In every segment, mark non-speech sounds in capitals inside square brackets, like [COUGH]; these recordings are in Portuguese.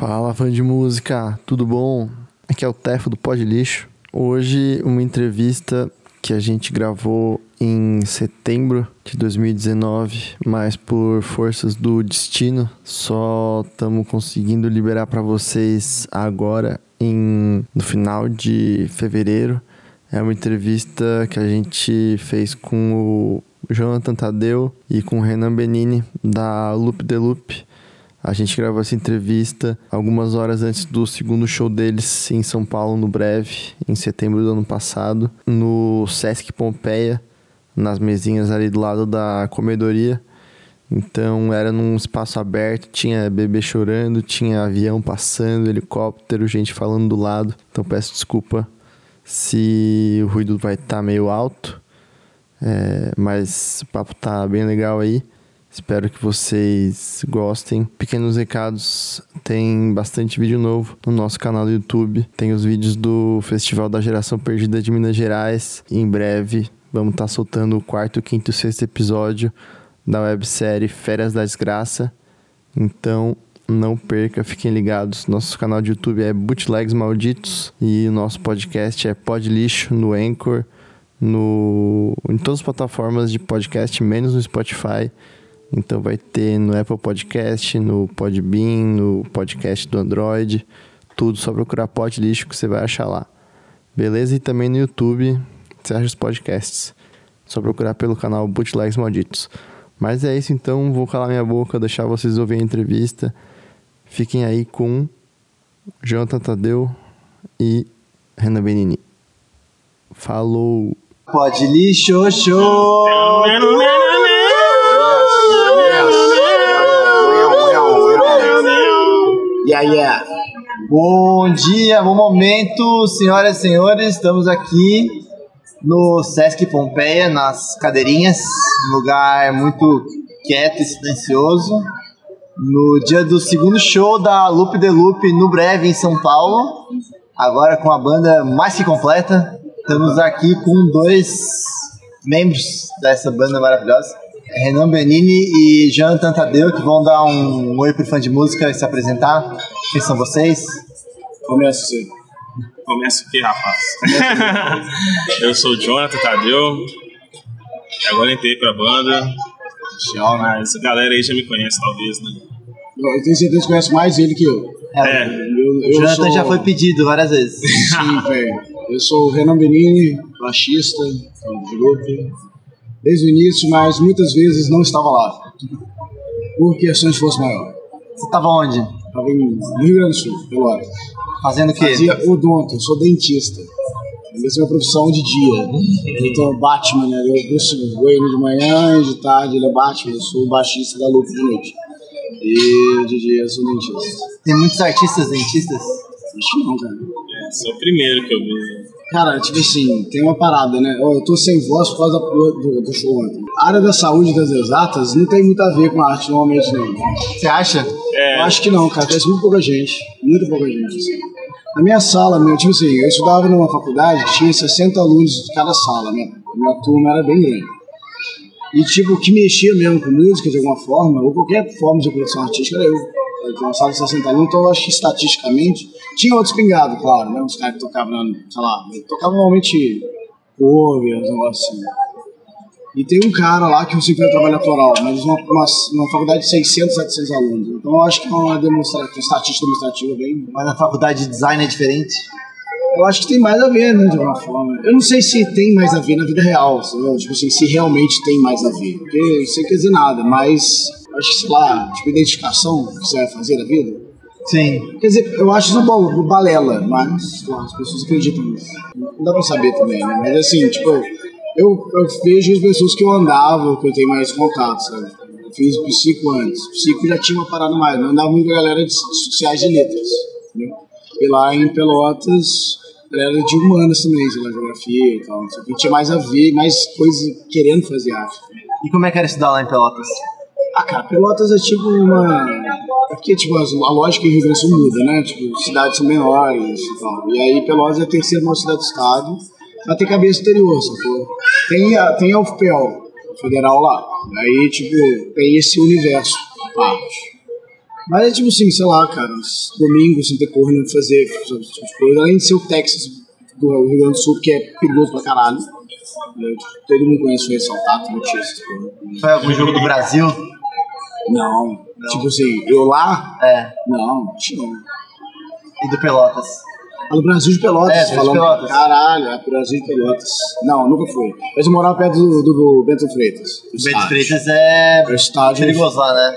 Fala fã de música, tudo bom? Aqui é o Tefo do Pod Lixo. Hoje uma entrevista que a gente gravou em setembro de 2019, mas por forças do destino, só estamos conseguindo liberar para vocês agora em no final de fevereiro. É uma entrevista que a gente fez com o Jonathan Tadeu e com o Renan Benini da Loop de Loop. A gente gravou essa entrevista algumas horas antes do segundo show deles em São Paulo, no Breve, em setembro do ano passado, no Sesc Pompeia, nas mesinhas ali do lado da comedoria. Então era num espaço aberto, tinha bebê chorando, tinha avião passando, helicóptero, gente falando do lado. Então peço desculpa se o ruído vai estar tá meio alto, é, mas o papo tá bem legal aí. Espero que vocês gostem. Pequenos recados, tem bastante vídeo novo no nosso canal do YouTube. Tem os vídeos do Festival da Geração Perdida de Minas Gerais. E em breve vamos estar tá soltando o quarto, quinto e sexto episódio da websérie Férias da Desgraça. Então não perca, fiquem ligados. Nosso canal de YouTube é Bootlegs Malditos e o nosso podcast é Pod Lixo no Anchor, no, em todas as plataformas de podcast, menos no Spotify. Então vai ter no Apple Podcast, no Podbean, no podcast do Android, tudo só procurar Pod Lixo que você vai achar lá. Beleza? E também no YouTube, você acha os podcasts. Só procurar pelo canal Bootlegs Malditos. Mas é isso então, vou calar minha boca, deixar vocês ouvirem a entrevista. Fiquem aí com Jonathan Tadeu e Renan Benini. Falou! Pode lixo, show! Yeah, yeah. Bom dia, bom momento, senhoras e senhores. Estamos aqui no Sesc Pompeia, nas cadeirinhas, um lugar muito quieto e silencioso. No dia do segundo show da Loop de Loop no Breve, em São Paulo. Agora com a banda mais que completa. Estamos aqui com dois membros dessa banda maravilhosa. Renan Benini e Jonathan Tadeu, que vão dar um oi pro fã de música e se apresentar. Quem são vocês? Começa você. Começa aqui, rapaz. [LAUGHS] eu sou o Jonathan Tadeu. Agora entrei pra banda. Tchau, mas a galera aí já me conhece, talvez, né? Eu tenho certeza que conhece mais ele que eu. É, eu, eu o Jonathan sou... já foi pedido várias vezes. Sim, [LAUGHS] velho. Eu sou o Renan Benini, baixista do grupo desde o início, mas muitas vezes não estava lá, por questões de força maior. Você estava onde? Estava no Rio Grande do Sul, Pelotas. Fazendo o quê? Fazia odonto, sou dentista. Essa é minha profissão de dia. Então, Batman, né? Eu Bruce Wayne de manhã e de tarde ele é Batman. Eu sou o baixista da Lupa de noite. E de dia eu sou dentista. Tem muitos artistas dentistas? Acho que não, cara. É, sou o primeiro que eu vi. Cara, tipo assim, tem uma parada, né? eu tô sem voz por causa do, do show ontem. A área da saúde das exatas não tem muito a ver com a arte normalmente, não. Você acha? É. Eu acho que não, cara. Conhece muito pouca gente. Muito pouca gente. Assim. Na minha sala, meu, tipo assim, eu estudava numa faculdade que tinha 60 alunos de cada sala, né? Minha turma era bem grande. E, tipo, o que mexia mesmo com música de alguma forma, ou qualquer forma de produção artística, era eu. De 60 alunos, então eu acho que estatisticamente tinha outros pingados, claro, né? Uns caras que tocavam, sei lá, tocavam normalmente cover, uns negócios assim. E tem um cara lá que eu sei que vai trabalhar autoral, mas uma, uma, uma faculdade de 600, 700 alunos. Então eu acho que é uma demonstrativa, estatística demonstrativa bem. Mas na faculdade de design é diferente? Eu acho que tem mais a ver, né, de alguma forma. Eu não sei se tem mais a ver na vida real, entendeu? Tipo assim, se realmente tem mais a ver. Porque isso não quer dizer nada, mas acho que, sei lá, tipo, identificação que você vai fazer da vida. Sim. Quer dizer, eu acho isso bom, balela, mas lá, as pessoas acreditam nisso. Não dá pra saber também, né? Mas assim, tipo, eu, eu vejo as pessoas que eu andava, que eu tenho mais contato, sabe? Eu fiz psico antes. Psico já tinha uma parada mais, não andava muito com a galera de sociais de letras, entendeu? E lá em Pelotas, galera de humanas também, sei lá, geografia e tal. Só que tinha mais a ver, mais coisas querendo fazer arte. E como é que era estudar lá em Pelotas? Ah, cara, Pelotas é tipo uma. É porque, tipo, a lógica em Rio Grande do Sul muda, né? Tipo, cidades são menores e tal. E aí Pelotas é a terceira maior cidade do estado, mas tem cabeça exterior, sacou? Tem a, tem a UFPEL, federal lá. Aí, tipo, tem esse universo. Mas é tipo assim, sei lá, cara, os domingos sem ter corno, fazer sabe, tipo coisa. Além de ser o Texas do Rio Grande do Sul, que é perigoso pra caralho. né, Todo mundo conhece o não essas coisas. Foi algum jogo do Brasil? Não. Tipo assim, eu lá? É. Não, não tinha. E do Pelotas? Ah, do Brasil de Pelotas, É, Brasil de falando. Pelotas. Caralho, é Brasil de Pelotas. Não, nunca fui. Mas eu morava perto do, do Bento Freitas. do Bento. Freitas é É o estádio. perigoso lá, né?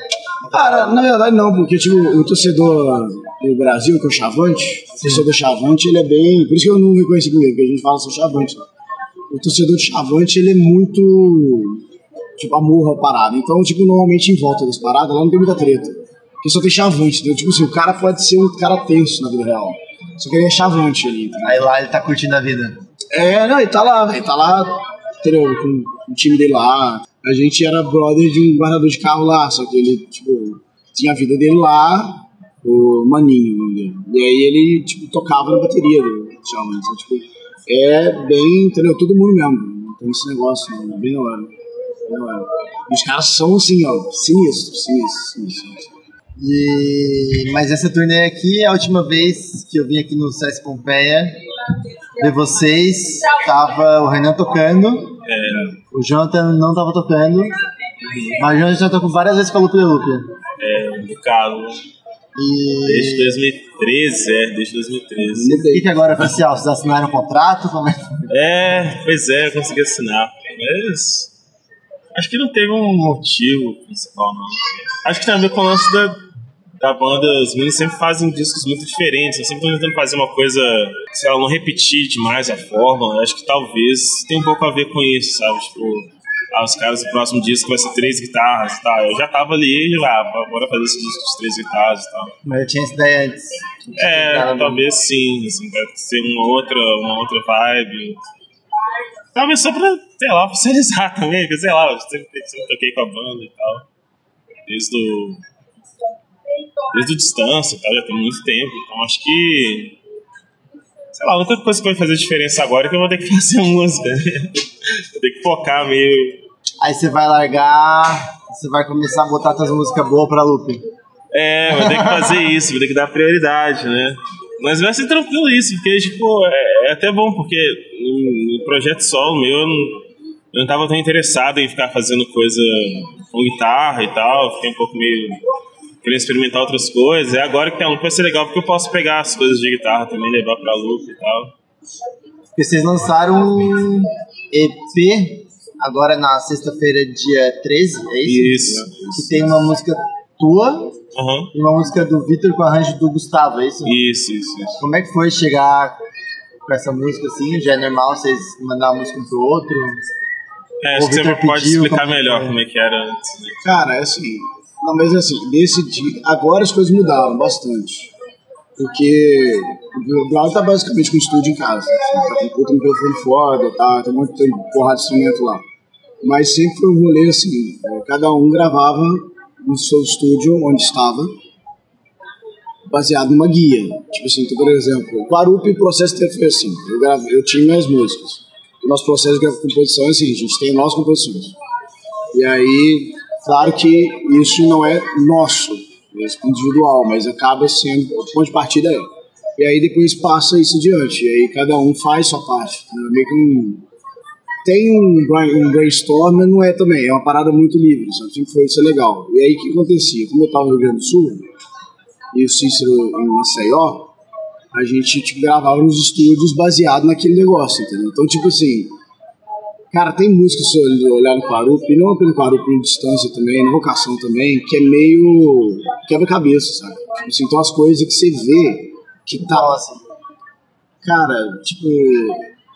Cara, na verdade não, porque tipo, o torcedor do Brasil, que é o Chavante, o torcedor Chavante, ele é bem. Por isso que eu não reconheci primeiro, porque a gente fala só Chavante. O torcedor de Chavante, ele é muito. Tipo, amor à parada. Então, tipo, normalmente em volta das paradas, lá não tem muita treta. Porque só tem Chavante, entendeu? Tipo assim, o cara pode ser um cara tenso na vida real. Só que ele é Chavante ali, entendeu? Aí lá ele tá curtindo a vida. É, não, ele tá lá, velho. Tá lá, entendeu? Com o time dele lá. A gente era brother de um guardador de carro lá, só que ele, tipo, tinha a vida dele lá, o Maninho, o nome dele. E aí ele, tipo, tocava na bateria do Xiaomi. Então, tipo, é bem, entendeu? Todo mundo mesmo. Tem esse negócio, não. É bem na hora. E os caras são, assim, ó, sinistros, sinistros, sinistros. E... Mas essa turnê aqui, a última vez que eu vim aqui no Sesc Pompeia ver vocês, tava o Renan tocando, É, o Jonathan não tava tocando, mas o Jonathan já tocou várias vezes com a Lupe Lupe. é, do Carlos. E Desde 2013, é, desde 2013. o que, agora é oficial? Vocês assinaram um contrato? É? É, pois é, eu consegui assinar. Mas. Acho que não teve um motivo principal, não. Acho que tem a ver com o lance da, da banda. Os meninos sempre fazem discos muito diferentes. Eu sempre tô tentando fazer uma coisa, sei lá, não repetir demais a forma. Acho que talvez tenha um pouco a ver com isso, sabe? Tipo, ah, os caras, o próximo disco vai ser três guitarras e tal. Eu já tava ali, lá, bora fazer esse disco de três guitarras e tal. Mas eu tinha essa ideia antes. É, talvez sim, assim, vai ser uma outra, uma outra vibe. Talvez só pra, sei lá, oficializar [LAUGHS] também, porque, sei lá, eu sempre, sempre toquei com a banda e tal. Desde o. Desde o distância e tal, já tem muito tempo. Então acho que. Sei lá, a única coisa que vai fazer diferença agora é que eu vou ter que [LAUGHS] fazer música. né? Vou ter que focar meio. Aí você vai largar, você vai começar a botar suas músicas boas pra Lupe. É, vai ter que fazer isso, vai ter que dar prioridade, né? Mas vai ser tranquilo isso, porque, tipo, é, é até bom, porque no, no projeto solo meu, eu não, eu não tava tão interessado em ficar fazendo coisa com guitarra e tal, fiquei um pouco meio querendo experimentar outras coisas. É agora que tem um vai ser legal, porque eu posso pegar as coisas de guitarra também, levar pra loop e tal. Vocês lançaram um EP agora na sexta-feira, dia 13, é isso? Isso. Que tem uma música tua Aham. e uma música do Vitor com arranjo do Gustavo, é isso? Isso, isso, isso. Como é que foi chegar com essa música assim? Já é normal vocês mandar uma música um pro outro? É, O acho que você Victor pode pediu, explicar como é melhor foi? como é que era antes, né? Cara, é assim. Não, mas assim, nesse dia. Agora as coisas mudaram bastante. Porque o Brown tá basicamente com estúdio em casa. Assim, tá com puta microfone foda, tá, tem um monte de porrada de instrumento lá. Mas sempre foi um rolê assim: é, cada um gravava no seu estúdio onde estava, baseado numa guia. Tipo assim, então, por exemplo, o Quarupi, o processo inteiro foi assim: eu, gravei, eu tinha minhas músicas. O nosso processo de composição é assim: a gente tem nossas composições. E aí, claro que isso não é nosso, é individual, mas acaba sendo, o ponto de partida é. E aí depois passa isso adiante, e aí cada um faz sua parte. né? Meio que um, tem um, um brainstorm, mas não é também, é uma parada muito livre, sabe? sempre foi isso é legal. E aí o que acontecia? Como eu estava no Rio Grande do Sul, e o Cícero em Maceió, a gente tipo, gravava nos estúdios baseado naquele negócio, entendeu? Então, tipo assim, Cara, tem música, se eu olhar no Quarup, e não pelo Quarup em distância também, na vocação também, que é meio quebra-cabeça, sabe? Tipo assim, então as coisas que você vê que tá. Nossa. Cara, tipo.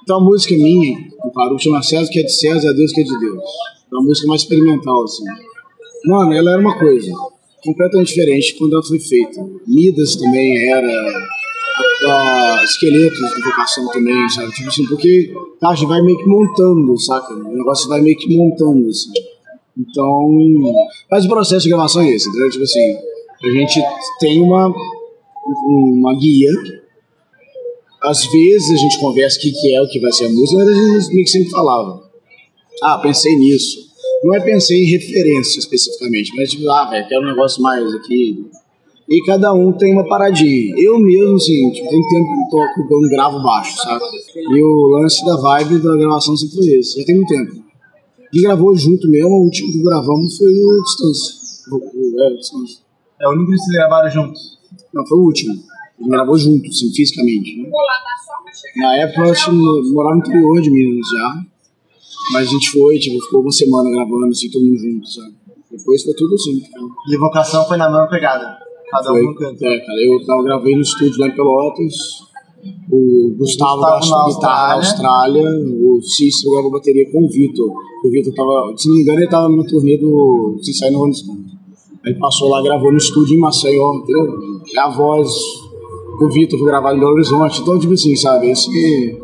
Então a música minha, Quarup, chama César que é de César, a Deus que é de Deus. É uma música mais experimental, assim. Mano, ela era uma coisa completamente diferente quando ela foi feita. Midas também era. a- a- esqueletos de vocação também, sabe? Tipo assim, porque tá, a gente vai meio que montando, saca? O negócio vai meio que montando, assim. Então. Mas o processo de gravação é esse, entendeu? Tipo assim, a gente tem uma, uma guia. Às vezes a gente conversa o que, que é o que vai ser a música, mas a gente meio que sempre falava. Ah, pensei nisso. Não é pensei em referência especificamente, mas tipo, ah, velho, quero um negócio mais aqui. E cada um tem uma paradinha. Eu mesmo, assim, tipo, tem tempo que toco, eu não gravo baixo, sabe? E o lance da vibe da gravação sempre foi esse, já tem muito tempo. E gravou junto mesmo, o último que gravamos foi o Distância. O, o, é, o Distância. É o único que vocês gravaram juntos. Não, foi o último. Ele gravou junto, assim, fisicamente. Né? Na época, eu morava no interior de Minas já. Mas a gente foi, tipo, ficou uma semana gravando, assim, todo mundo junto, sabe? Depois foi tudo assim. Então, E a vocação foi na mesma pegada. Cada foi, um no canto. é, cara, eu tava, gravei no estúdio lá em Pelotas. O Gustavo, Gustavo na guitarra na Austrália. O Cícero gravou bateria com o Vitor. O Vitor tava, se não me engano, ele tava no turnê do Cincinnati Rolling Stone. Aí ele passou lá, gravou no estúdio em Maceió, entendeu? É a voz do Vitor foi gravada em Belo Horizonte. Então, tipo assim, sabe? Esse...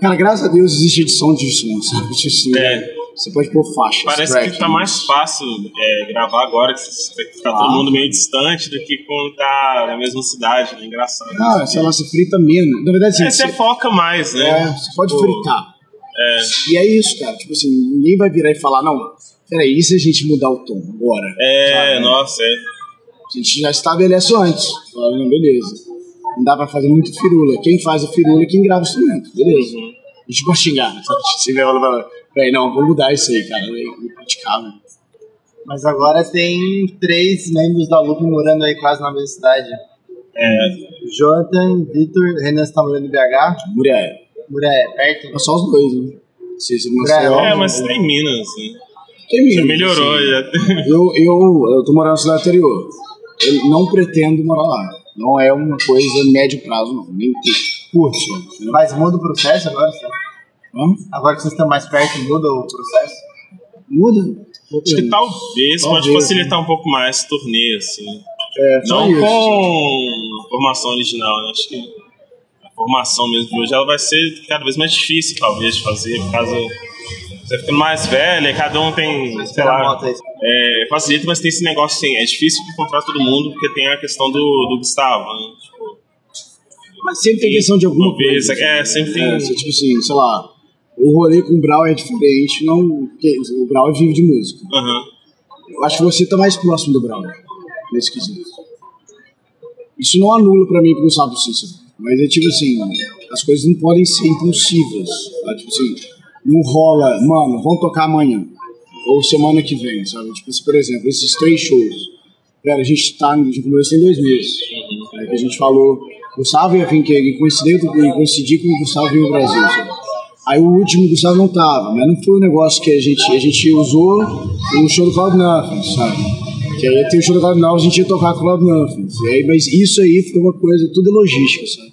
Cara, graças a Deus existe edição de som, sabe? Tipo assim, É. Você pode pôr faixa. Parece track, que tá mais fácil é, gravar agora, que tá todo Ah. mundo meio distante do que quando tá na mesma cidade, né? Engraçado. Ah, sei lá, você frita menos. Na verdade, assim, É, você você, foca mais, né? é, você pode Pô, fritar. É, E é isso, cara. Tipo assim, ninguém vai virar e falar, não, peraí, e se a gente mudar o tom agora? é Sabe? nossa, é. A gente já estabelece antes. Fala, beleza. Não dá pra fazer muito firula. Quem faz a firula é quem grava o instrumento, beleza. Uhum. A gente pode xingar, sabe? Você vai falar, não, vamos mudar isso aí, cara. É impraticável. Mas agora tem três membros da Loop morando aí quase na mesma cidade. É, Jonathan, Vitor, Renan está morando em BH. Muré, é perto? é só os dois, né? Se você não É, é, mas tem Minas, né? tem Já mesmo, melhorou, assim. já. Eu, eu, eu tô morando na cidade anterior. Eu não pretendo morar lá. Não é uma coisa médio prazo, não. Nem curto. Mas muda o processo agora? sabe? Hã? Agora que vocês estão mais perto, muda o processo? Muda. Acho que talvez, pode Talvez, facilitar um pouco mais turnê, assim. É, Não isso. com formação original, né? Acho que a formação mesmo de hoje ela vai ser cada vez mais difícil, talvez, de fazer, por causa. Você ficando mais velho, e cada um tem, sei lá, é, facilita, mas tem esse negócio assim, é difícil encontrar todo mundo, porque tem a questão do, do Gustavo, né? Tipo, Mas sempre tem questão de alguma uma vez, coisa. é, sempre tem. É, você, tipo assim, sei lá, o rolê com o Brau é diferente, não. Porque o Brau vive de música. Aham. Eu acho que você tá mais próximo do Brau, nesse quesito. Isso não anula pra mim pro Gustavo Cícero. Mas é tipo assim, as coisas não podem ser impulsivas. Tá? Tipo assim, não rola, mano, vamos tocar amanhã. Ou semana que vem, sabe? Tipo assim, por exemplo, esses três shows. Cara, a gente tá, a gente começou em dois meses. Aí que a gente falou, Gustavo ia vir, que coincidiu, coincidir com o Gustavo vir ao Brasil, sabe? Aí o último o Gustavo não tava, mas não foi um negócio que a gente, a gente usou o show do Cloud Nothing, sabe? Que aí tem o show do Cloud Nothing, a gente ia tocar com o Cloud Nothing. E aí, mas isso aí foi uma coisa, tudo é logística, sabe?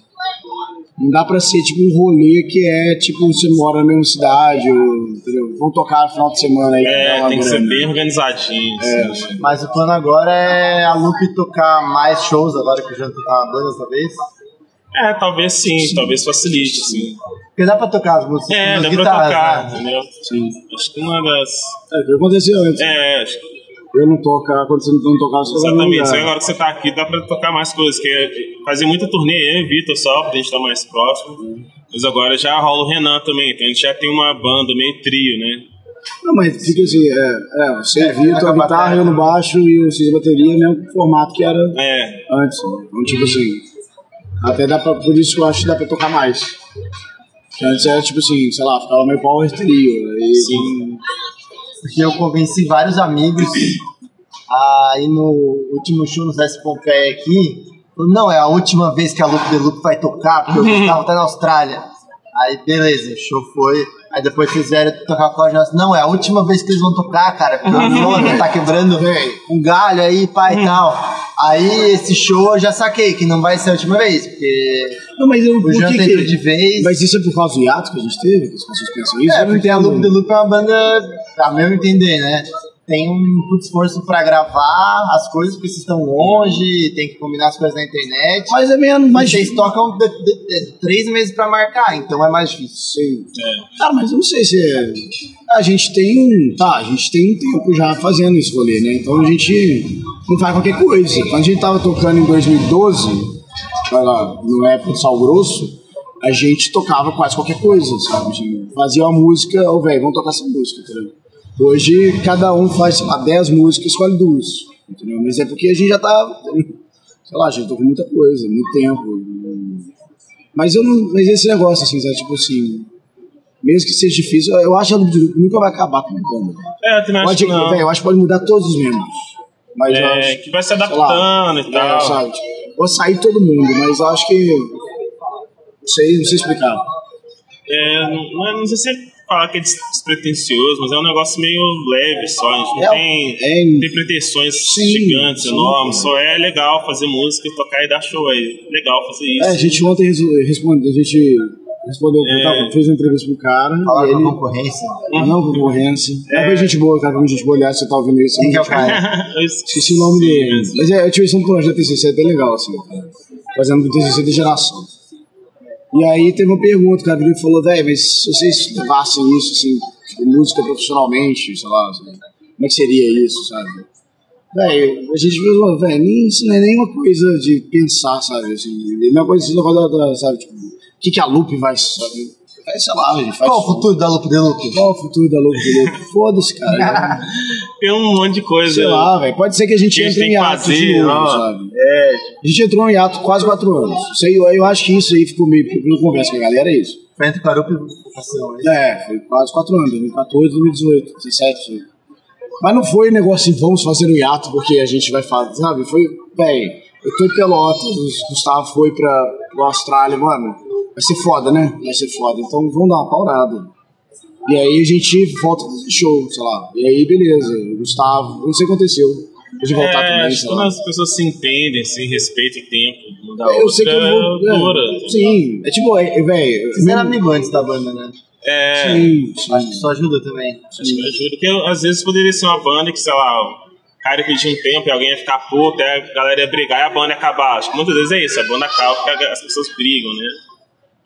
Não dá pra ser tipo um rolê que é tipo, você mora na mesma cidade, ou, entendeu? Vão tocar no final de semana aí. É, tem que ser bem organizadinho. assim. Mas o plano agora é a Loop tocar mais shows agora que o Jonathan tá na banda, talvez. É, talvez sim, talvez facilite, sim. Porque dá pra tocar as músicas É, dá pra tocar, né? entendeu? Sim. Acho que uma das. É, o que aconteceu antes. É, acho que Eu não tocar, quando você não tocar, você toca no Exatamente, só agora que você tá aqui dá pra tocar mais coisas, que é fazer muita turnê eu e Vitor só, pra gente estar mais próximo. Mas agora já rola o Renan também, então a gente já tem uma banda meio trio, né? Não, mas fica assim, é, é você É, Vitor, a a guitarra, eu no baixo e o Cis bateria, mesmo formato que era É, antes. né? Então, tipo assim, até dá pra, por isso que eu acho que dá pra tocar mais. Que antes era tipo assim, sei lá, ficava meio power trio. Aí, Sim. Porque eu convenci vários amigos a ir no último show no Zé Pompeia aqui. Não, é a última vez que a Loop The Loop vai tocar, porque o Gustavo tá na Austrália. Aí, beleza, o show foi. Aí depois vocês vieram tocar com a gente. Não, é a última vez que eles vão tocar, cara. Porque o Jonathan [LAUGHS] tá quebrando um galho aí, pai e tal. Aí esse show eu já saquei que não vai ser a última vez, porque Não, mas eu, o que entrou que... de vez. Mas isso é por causa do hiato que a gente teve? Que as pessoas pensam isso? É, porque a. Loop The Loop é uma banda, a meu entender, né? Tem um puto esforço pra gravar as coisas, porque vocês estão longe, tem que combinar as coisas na internet. Mas é menos, Mas mas... vocês tocam de- de- de- três meses pra marcar, então é mais difícil. Sim. é. Cara, mas eu não sei se é... A gente tem... Tá, a gente tem um tempo já fazendo esse rolê, né? Então a gente não faz qualquer coisa. Quando a gente tava tocando em 2012, vai lá, no época do Sal Grosso, a gente tocava quase qualquer coisa, sabe? A gente fazia uma música, ô velho, vamos tocar essa música, entendeu? Hoje cada um faz, sei lá, 10 músicas, escolhe duas, entendeu? Mas é porque a gente já tá... sei lá, já tocou muita coisa, muito tempo. Mas eu não. Mas esse negócio, assim, sabe? Tipo assim. Mesmo que seja difícil, eu acho que a nunca vai acabar com a banda. É, eu também acho Pode, que não. véi, eu acho que pode mudar todos os membros. Mas É, acho. que vai se sei lá, adaptando e é, tal. sabe? Tipo, Pode sair todo mundo, mas acho que. Não sei, não sei explicar. É, não, não sei se é falar que é des- despretensioso, mas é um negócio meio leve só. A gente não É, tem, é- tem pretensões Sim, gigantes, sim. enormes. Só é legal fazer música, tocar e dar show. É legal fazer isso. É, a gente ontem reso- responde, a gente respondeu, tava- fez uma entrevista pro cara. Falar com a ele, concorrência. Ah, não, concorrência. É. Foi gente boa, cara, gente boa. Aliás, você tá ouvindo isso. Quem que é o cara? [LAUGHS] Esqueci o nome dele. Mas é, eu tive um projeto TCC até legal, assim, cara. Fazendo do TCC de geração. E aí teve uma pergunta, o cara virou e falou, velho, mas se vocês levassem isso, assim, tipo, música profissionalmente, sei lá, assim, como é que seria isso, sabe? Velho, a gente falou, velho, nem- isso não é nenhuma coisa de pensar, sabe? Assim, é uma coisa, esse negócio da, da, sabe, tipo, o que, que a Loop vai, sabe? Vai, sei lá, gente faz. Qual o futuro da Loop de Loop? Qual o futuro da Loop de Loop? [LAUGHS] Foda-se, cara. [LAUGHS] Tem um monte de coisa. Sei lá, velho. Pode ser que a gente Que a gente entre em hiato fazer, de novo, ó. sabe? É. A gente entrou em hiato quase quatro anos. Isso aí, eu, eu acho que isso aí ficou meio... Porque pelo conversa com a galera, é isso. Foi entre Carupa e né? É, foi quase quatro anos. 2014, 2018, 17. Mas não foi um negócio assim, vamos fazer um hiato porque a gente vai fazer, sabe? Foi, velho, eu tô em Pelotas, o Gustavo foi pra, pra Austrália, mano. Vai ser foda, né? Vai ser foda. Então vamos dar uma paurada. E aí a gente volta show, sei lá. E aí, beleza. O Gustavo, não sei o que aconteceu. De voltar É, também, sei quando lá. as pessoas se entendem, se respeitam o tempo, da Eu outra, sei que eu vou. dura. É, sim, é tipo, é, é, velho. Vocês eram amigos antes da banda, né? É, Sim, sim. Acho que isso ajuda também. acho que ajuda. Porque às vezes poderia ser uma banda que, sei lá, o cara pedir um tempo e alguém ia ficar puto, aí a galera ia brigar e a banda ia acabar. Acho que muitas vezes é isso, a banda acaba porque as pessoas brigam, né?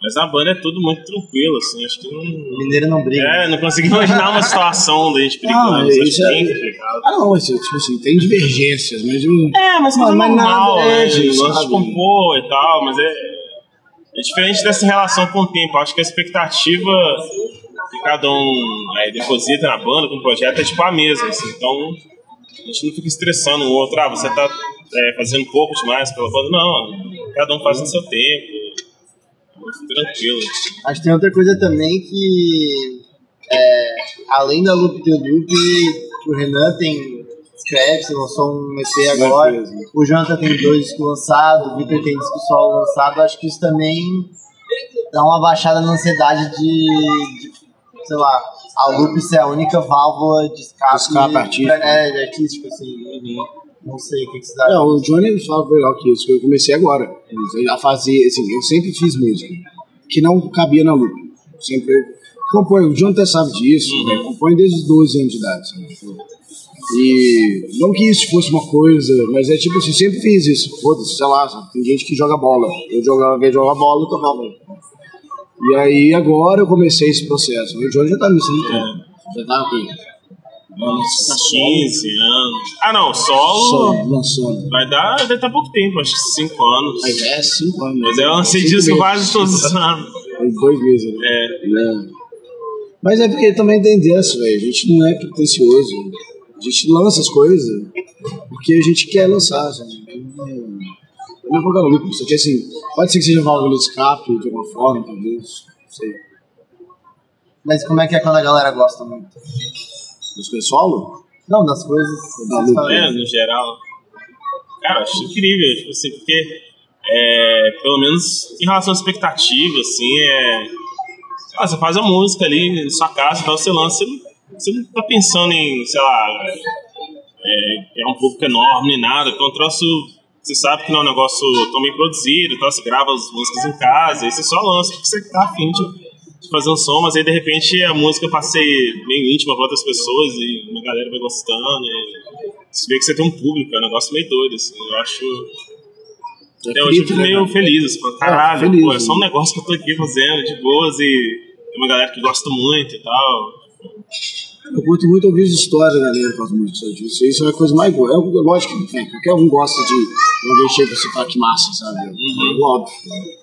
Mas na banda é tudo muito tranquilo, assim, acho que não. Mineiro não briga. É, não consigo imaginar uma situação da gente brigando, Não, complicado. Ah, não, mas, tipo assim, tem divergências, mas. É, mas coisa Mas- mas normal, nada, né? é, de compor e tal, mas é, é diferente dessa relação com o tempo. Acho que a expectativa que cada um é, deposita na banda, com o projeto, é tipo a mesma, assim. Então, a gente não fica estressando o outro. Ah, você tá é, fazendo pouco demais pela banda. Não, cada um faz no seu tempo. Tranquilo. Acho que tem outra coisa também que, é, além da Loop de Loop, o Renan tem você lançou um EP agora, o Jonathan tem dois discos lançados, o Victor tem disco solo lançado, acho que isso também dá uma baixada na ansiedade de, de, sei lá, a Loop ser a única válvula de escape, Escape artístico. é, artístico, assim, não sei o que, que você dá. É, o Johnny fala melhor que isso, que eu comecei agora. A fazer, assim, eu sempre fiz música que não cabia na loop. Sempre compõe, o Jonathan sabe disso, né? compõe desde os 12 anos de idade. Sabe? E não que isso fosse uma coisa, mas é tipo assim, sempre fiz isso. Foda-se, sei lá, sabe? tem gente que joga bola. Eu jogava, vez jogar bola, eu tocava. E aí agora eu comecei esse processo. O Johnny já tá nisso, né? Já tá aqui. Uns 15 anos. Ah, não, solo. Só lançando. Vai dar, deve estar pouco tempo, acho que 5 anos. Mas é cinco anos. Mas eu lancei disco quase todos os anos. Em dois meses, né? É. Né? Mas é porque também tem dessa, velho. A gente não é pretencioso. A gente lança as coisas porque a gente quer lançar, sabe? Não é qualquer lucro. Isso aqui, assim, pode ser que seja válvula de escape de alguma forma, talvez. Não sei. Mas como é que é quando a galera gosta muito? Mas foi solo? Não, das coisas Da. É, no geral. Cara, eu acho incrível, tipo assim, porque é, pelo menos em relação à expectativa, assim, é. Ah, você faz a música ali na sua casa e tal, você lança, você não, tá pensando em, sei lá, é, é um público enorme nem nada, porque é um troço. Você sabe que não é um negócio tão bem produzido, então você grava as músicas em casa, aí você só lança porque você tá afim de fazer um som, mas aí de repente a música passa a ser meio íntima para outras pessoas e uma galera vai gostando. E você vê que você tem um público, é um negócio meio doido, assim. Eu acho. Até hoje eu fico né, meio cara? feliz, assim, caralho, feliz, pô, é só um né? negócio que eu tô aqui fazendo de boas e tem uma galera que gosta muito e tal. Eu curto muito ouvir as histórias da galera com as músicas. sabe? Isso, isso é a coisa mais boa. É, lógico que né, qualquer um gosta de alguém chega e você fala que massa, sabe? Uhum. Óbvio.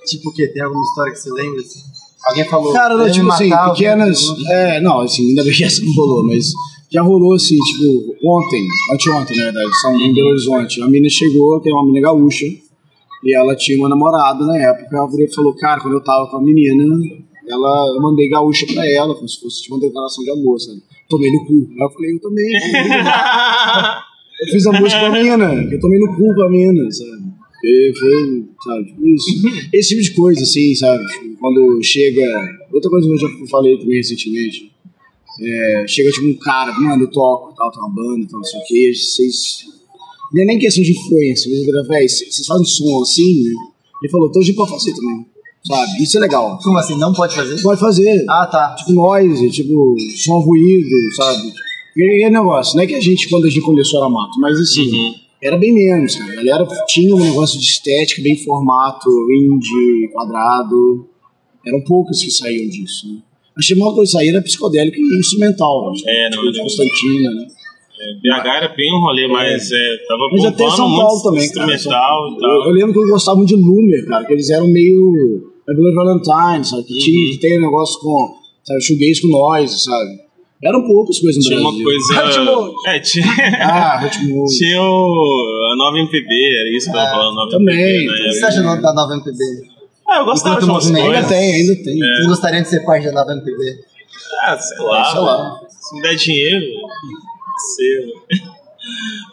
Tipo o quê? Tem alguma história que você lembra? Assim? Alguém falou. Cara, não, "Eu tipo assim, matava", pequenas. É, não, assim, ainda bem que essa não rolou, mas já rolou assim, tipo, ontem, anteontem, na verdade, são em Belo Horizonte. Uma menina chegou, que é uma menina gaúcha, E ela tinha uma namorada na época. Ela virou e falou: Cara, quando eu tava com a menina, ela, eu mandei gaúcha pra ela, como se fosse tipo, uma declaração de amor, sabe? Tomei no cu. Aí eu falei: Eu também. [LAUGHS] eu fiz a música com a mina. Eu tomei no cu com a mina, sabe? E foi, sabe, tipo isso. Esse tipo de coisa, assim, sabe? Tipo, quando chega. Outra coisa que eu já falei também recentemente. É, chega tipo um cara, mano, eu toco, tal, tem uma banda, tal, não sei o que, vocês. Não é nem questão de influência, mas eu velho, vocês fazem som assim, né? Ele falou, tô de pra fazer também. Sabe? Isso é legal. Como assim? Não pode fazer? Pode fazer. Ah, tá. Tipo noise, tipo som ruído, sabe? E é negócio, não é que a gente, quando a gente começou era mato, mas assim, Uhum. Era bem menos, cara. A galera tinha um negócio de estética, bem formato, indie, quadrado. Eram poucos que saíam disso, né? Achei mal que saía era psicodélico e instrumental. Tipo, É, não, tipo, não. Constantina, né? BH era bem um rolê, mas é, tava Mas até São muito Paulo também, cara. instrumental e Eu, tal. eu lembro que eu gostava de Loomer, cara, que eles eram meio. Regular Valentine, sabe? Que, tinha, Uhum. que tem um negócio com. Sabe, shoegaze com noise, sabe? Eram poucas coisas no Tinha uma Brasil. coisa. É, tinha, Ah, Ritmo. tinha o, a nova MPB, era isso que eu tava falando, nova também. MPB. O Né? que você acha da nova MPB? Ah, eu gostava de umas coisas. Ainda tem, ainda tem. Vocês gostariam de ser parte da nova MPB? Ah, sei lá. Sei lá. Se me der dinheiro, sei.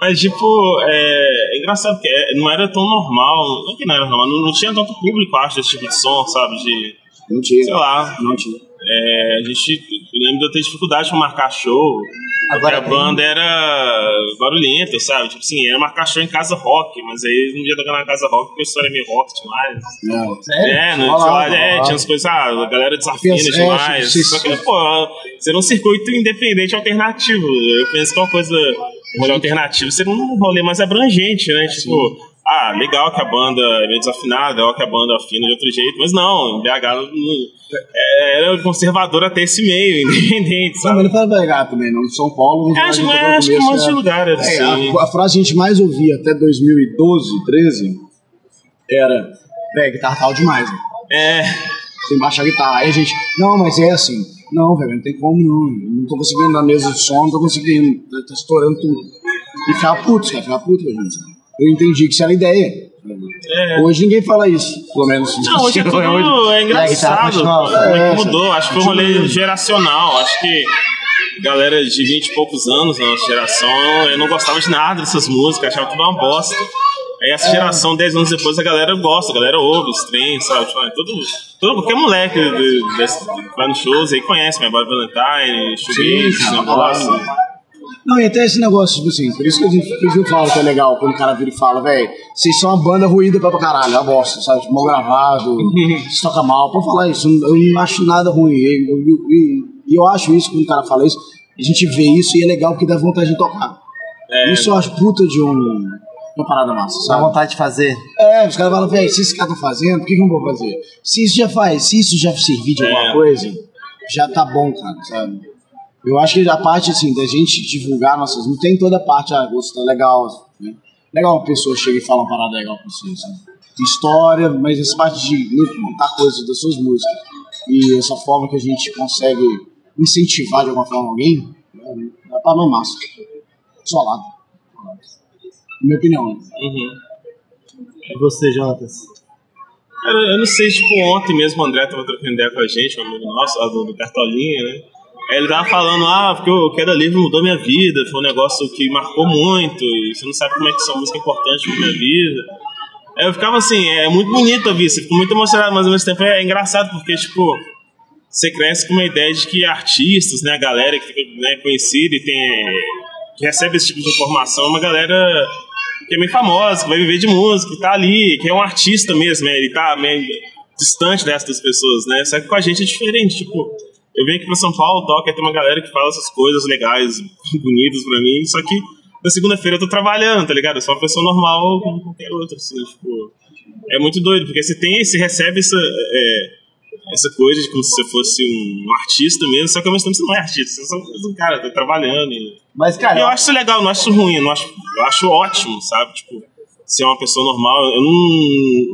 Mas, tipo, é, é engraçado porque é- não era tão normal. Não é que não era normal, não, não tinha tanto público, acho, desse tipo de som, sabe? De, Não tinha. sei lá. Não tinha. É, a gente. Eu lembro de eu ter dificuldade pra marcar show. Agora a tem. banda era barulhenta, sabe? Tipo assim, era marcar show em casa rock, mas aí não ia tocar na casa rock porque a história é meio rock demais. Não. Sério? É, não, sei lá, é, tinha as coisas, ah, a galera desafina é, demais. sim, Só que, pô, você num circuito independente alternativo. Eu penso que é uma coisa, um rolê alternativo, você num rolê mais abrangente, né? Tipo, ah, legal que a banda é meio desafinada, legal que a banda afina de outro jeito, mas não, em BH não- é, era conservador até esse meio, [LAUGHS] independente, Não, sabe? mas não foi BH também, não. São Paulo, É, acho, é, acho que um monte de lugar era É, assim. a, a frase que a gente mais ouvia até 2012, 13 era: velho, guitarra tal demais, né? É, Sem baixar guitarra. Aí a gente, não, mas é assim. Não, velho, não tem como não. Não tô conseguindo na mesa de som, não tô conseguindo. Tá, tá estourando tudo. E ficava puto, cara, ficava puto gente. Eu entendi que isso era ideia. É. Hoje ninguém fala isso, pelo menos. Não, hoje é tudo é guitarra engraçado. é é, mudou. Acho que foi um rolê geracional. Acho que galera de 20 e poucos anos, na nossa geração, eu não gostava de nada dessas músicas, achava tudo uma bosta. Aí É. essa geração, 10 anos depois, a galera gosta, a galera ouve os trem, sabe? Tipo, é todo, todo, qualquer moleque de- desse- que vai nos shows aí conhece, My Boy Valentine, Shoegaze, Sim, esse sim, negócio. Não, e até esse negócio, tipo assim, por isso que a gente, por isso que eu falo que é legal quando o cara vira e fala, velho, vocês são uma banda ruída pra caralho, é uma bosta, sabe? Tipo, mal gravado, [LAUGHS] se toca mal, pode falar isso, eu não acho nada ruim. E eu, eu- e- e eu acho isso, quando o cara fala isso, a gente vê isso e é legal porque dá vontade de tocar. É, Isso eu acho puta de um, uma parada massa, Dá sabe? vontade de fazer. É, os caras falam, velho, se esse cara tá fazendo, por que, que eu não vou fazer? Se isso já faz, se isso já servir de alguma É. coisa, já tá bom, cara, sabe? Eu acho que a parte, assim, da gente divulgar nossas músicas, tem toda a parte, ah, gosto, legal, né? Legal uma pessoa chega e fala uma parada legal pra você, sabe? História, mas essa parte de né, contar coisas das suas músicas e essa forma que a gente consegue incentivar de alguma forma alguém, é pra uma massa. Só lá. Minha opinião, né? Uhum. E você, Jonas? Cara, eu não sei, tipo, ontem mesmo o André tava trocando ideia com a gente, um amigo nosso, do, do Cartolinha, né? Ele tava falando, ah, porque o Queda Livre mudou minha vida, foi um negócio que marcou muito, e você não sabe como é que essa música é importante pra minha vida. Eu ficava assim, é muito bonito ouvir, você fica muito emocionado, mas ao mesmo tempo é engraçado, porque, tipo, você cresce com uma ideia de que artistas, né, a galera que fica né, conhecida e tem, que recebe esse tipo de informação, é uma galera que é meio famosa, que vai viver de música, que tá ali, que é um artista mesmo, né? Ele tá meio distante dessas pessoas, né? Só que com a gente é diferente, tipo, eu venho aqui pra São Paulo, toco, aí tem uma galera que fala essas coisas legais, [LAUGHS] bonitas pra mim, só que na segunda-feira eu tô trabalhando, tá ligado? Eu sou uma pessoa normal como qualquer outra, assim, tipo... É muito doido, porque você tem, você recebe essa, é, essa coisa de como se você fosse um artista mesmo, só que ao mesmo tempo você não é artista, você é só um cara, tá trabalhando e... Mas, cara, eu acho isso legal, não acho isso ruim, eu não acho, eu acho ótimo, sabe? Tipo, ser uma pessoa normal. Eu não,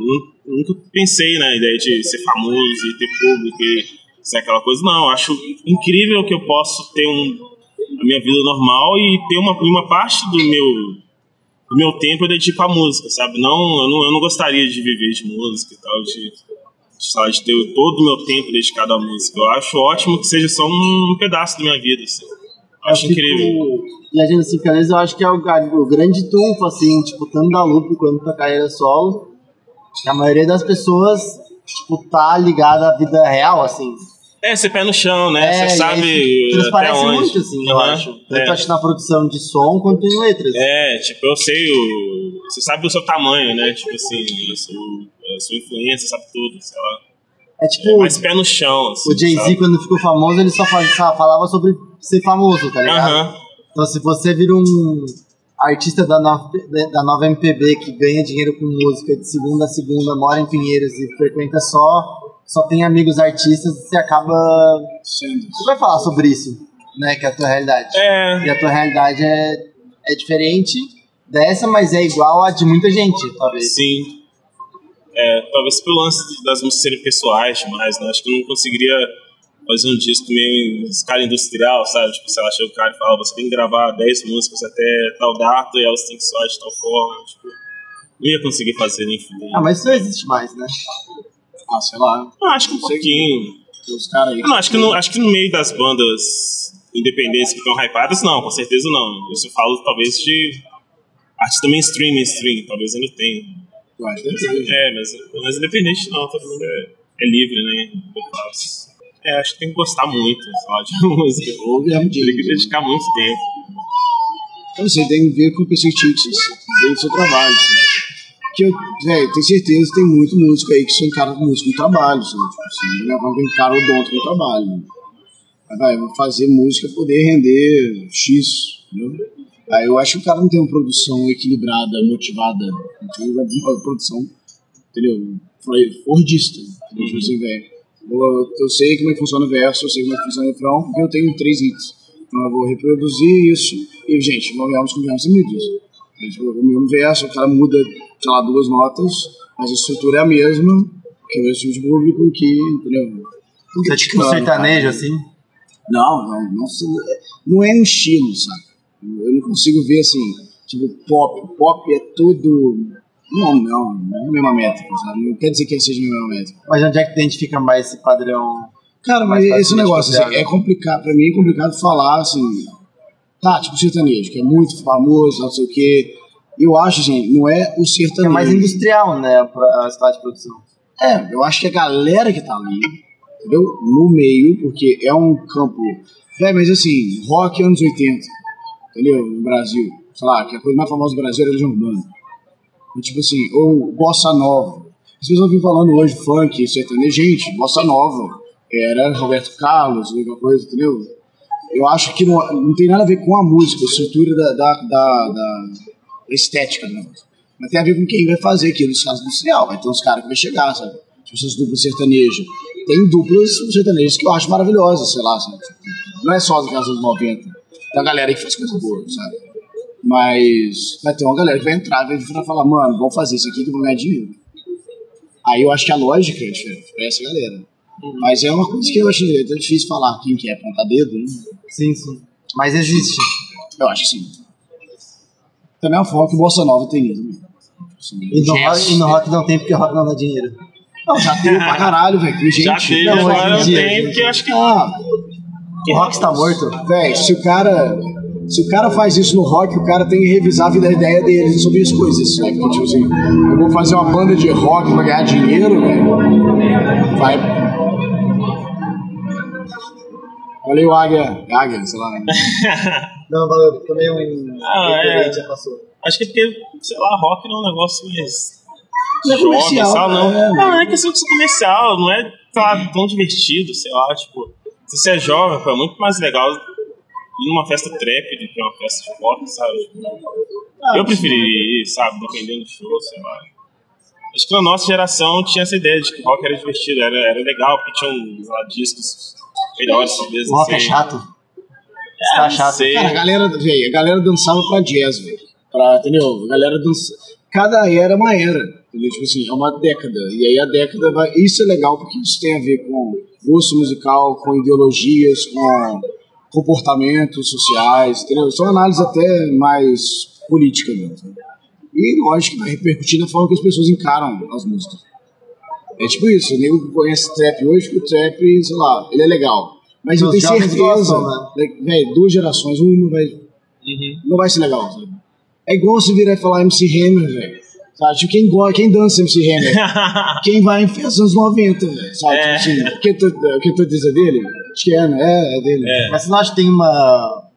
não- nunca pensei na ideia de ser famoso e ter público e ser aquela coisa. Não, eu acho incrível que eu posso ter um, a minha vida normal e ter uma, uma parte do meu o meu tempo eu dedico à música, sabe? Não, eu não, eu não gostaria de viver de música e tal, de, de, de ter todo o meu tempo dedicado à música. Eu acho ótimo que seja só um, um pedaço da minha vida, assim. Eu acho Tipo, incrível. E a Agenda Sincanês eu acho que é o, o grande trunfo, assim, tipo, tanto da Lupe quanto da carreira solo. que A maioria das pessoas, tipo, tá ligada à vida real, assim. É, ser pé no chão, né? É, Você e sabe aí até transparece onde. muito, assim, eu acho. Tanto é. acho na produção de som quanto em letras. É, tipo, eu sei o. Você sabe o seu tamanho, né? Tipo assim, a sua, a sua influência, sabe tudo, sei lá. É tipo, Mais pé no chão, assim. o Jay-Z, quando ficou famoso, ele só faz- só falava sobre ser famoso, tá ligado? Aham. Então, se você vira um artista da nova, da nova MPB que ganha dinheiro com música de segunda a segunda, mora em Pinheiros e frequenta só, só tem amigos artistas, você acaba. Sendo. Você vai falar sobre isso, né? Que é a tua realidade. É, E a tua realidade é, é diferente dessa, mas é igual a de muita gente, talvez. sim. É, talvez pelo lance das músicas serem pessoais demais, né? Acho que eu não conseguiria fazer um disco meio em escala industrial, sabe? Tipo, sei lá, chega o cara e fala, você tem que gravar 10 músicas até tal data e elas têm que soar de tal forma. Tipo, não ia conseguir fazer nem fuder. Ah, mas isso não existe mais, né? Ah, sei lá. Acho que um pouquinho. Os caras aí. Não, acho que, no, acho que no meio das bandas independentes que estão hypadas, não, com certeza não. Eu falo talvez de artista mainstream, mainstream, talvez ainda tenha. Eu acho que deve ter. É, mas, mas independente não, todo mundo é, é livre, né? É, acho que tem que gostar muito, lá, de [LAUGHS] música. Ou Guilherme Tem que dedicar muito tempo. Eu não sei, tem a ver com perspectivas, tem do seu trabalho, sabe? Que eu, velho, tenho certeza tem muito músico aí que são encara com trabalho, sabe? Tipo assim, né? Quando encara o dom com trabalho. né? Vai, vou fazer música poder render X, entendeu? Aí eu acho que o cara não tem uma produção equilibrada, motivada, entendeu? uma produção, entendeu? Fordista, entendeu? Tipo assim, velho. Eu, eu sei como é que funciona o verso, eu sei como é que funciona o refrão, porque eu tenho três hits. Então eu vou reproduzir isso. E, gente, não vemos com verso tem muito isso. A gente, o mesmo verso, o cara muda, sei lá, duas notas, mas a estrutura é a mesma, que é o tipo de público que, entendeu? É tipo um sertanejo, assim. Não, não, não, não é um estilo, saca? Eu não consigo ver assim, tipo, pop. Pop é todo. Não, não, não é a mesma métrica, sabe? Não quer dizer que seja a mesma métrica. Mas onde é que identifica mais esse padrão? Cara, mas esse negócio, assim, é complicado, pra mim é complicado falar, assim, tá, tipo sertanejo, que é muito famoso, não sei o quê. Eu acho, assim, não é o É sertanejo. mais industrial, né? A, a escala de produção. É, eu acho que a galera que tá ali, entendeu? No meio, porque é um campo. Velho, mas assim, rock anos 80, entendeu? No Brasil. Sei lá, que a coisa mais famosa do Brasil era Legião Urbana. E, tipo assim, ou Bossa Nova. As pessoas vêm falando hoje funk, sertanejo. Gente, Bossa Nova era Roberto Carlos, alguma coisa, entendeu? Eu acho que não, não tem nada a ver com a música, a estrutura da, da, da, da estética do negócio. Mas tem a ver com quem vai fazer aquilo, nos casos industrial. Vai ter uns caras que vai chegar, sabe? Tipo, essas duplas sertanejas. Tem duplas sertanejas que eu acho maravilhosas, sei lá, sabe? Não é só das anos 90. Tem uma galera que faz coisa boa, sabe? Mas vai ter uma galera que vai entrar e vai falar, mano, vamos fazer isso aqui que vão ganhar dinheiro. Aí eu acho que a lógica é diferente pra essa galera. Mas é uma coisa que eu acho até difícil falar quem que é, ponta dedo, né? Sim, sim. Mas existe. Eu acho que sim. Também é uma forma que o Bossa Nova tem né? Assim, E no, rock, e no né? rock não tem porque rock não dá dinheiro. Não, já teve pra caralho, velho. Tem gente. Já teve, não, agora não tem, porque eu acho que. Ah, O rock está morto. velho, se o cara. Se o cara faz isso no rock, o cara tem que revisar a vida a ideia dele sobre as coisas. Né? Porque, tipo assim, eu vou fazer uma banda de rock pra ganhar dinheiro, velho. Vai. Olha aí o Águia. Águia, sei lá. né? [LAUGHS] Não, valeu. Tomei um. Ah, é. Já passou. Acho que é porque, sei lá, rock não é um negócio mais. Não é jovem, comercial, sabe? Não, né? não, não é questão de ser comercial, não é lá, tão divertido, sei lá, tipo. Se você é jovem, é muito mais legal ir numa festa trap do que uma festa de rock, sabe? Ah, eu preferiria ir, sabe, dependendo do show, sei lá. Acho que na nossa geração tinha essa ideia de que rock era divertido, era, era legal, porque tinham sei lá, discos melhores, talvez. O rock é assim. chato. É, Tá chato. sei. Cara, a galera, véi, a galera dançava pra jazz, velho. Pra, entendeu? A galera dança. Cada era uma era, entendeu? Tipo assim, é uma década. E aí a década vai. Isso é legal porque isso tem a ver com gosto musical, com ideologias, com comportamentos sociais, entendeu? São análises até mais políticas mesmo. E lógico que vai repercutir na forma que as pessoas encaram as músicas. É tipo isso, o nego conhece trap hoje, que o trap, sei lá, ele é legal. Mas eu tenho certeza, gostam, né? velho, duas gerações, uma vai, Uhum. não vai ser legal, sabe? É igual você virar e falar MC Hammer, velho. Sabe? Tipo, quem, gosta, quem dança MC Hammer? [LAUGHS] quem vai em festas anos 90, velho. Sabe? É. Tipo assim, quem tu, quem tu diz é dele? Acho que é, né? É, é dele. É. Mas você não acha que tem uma,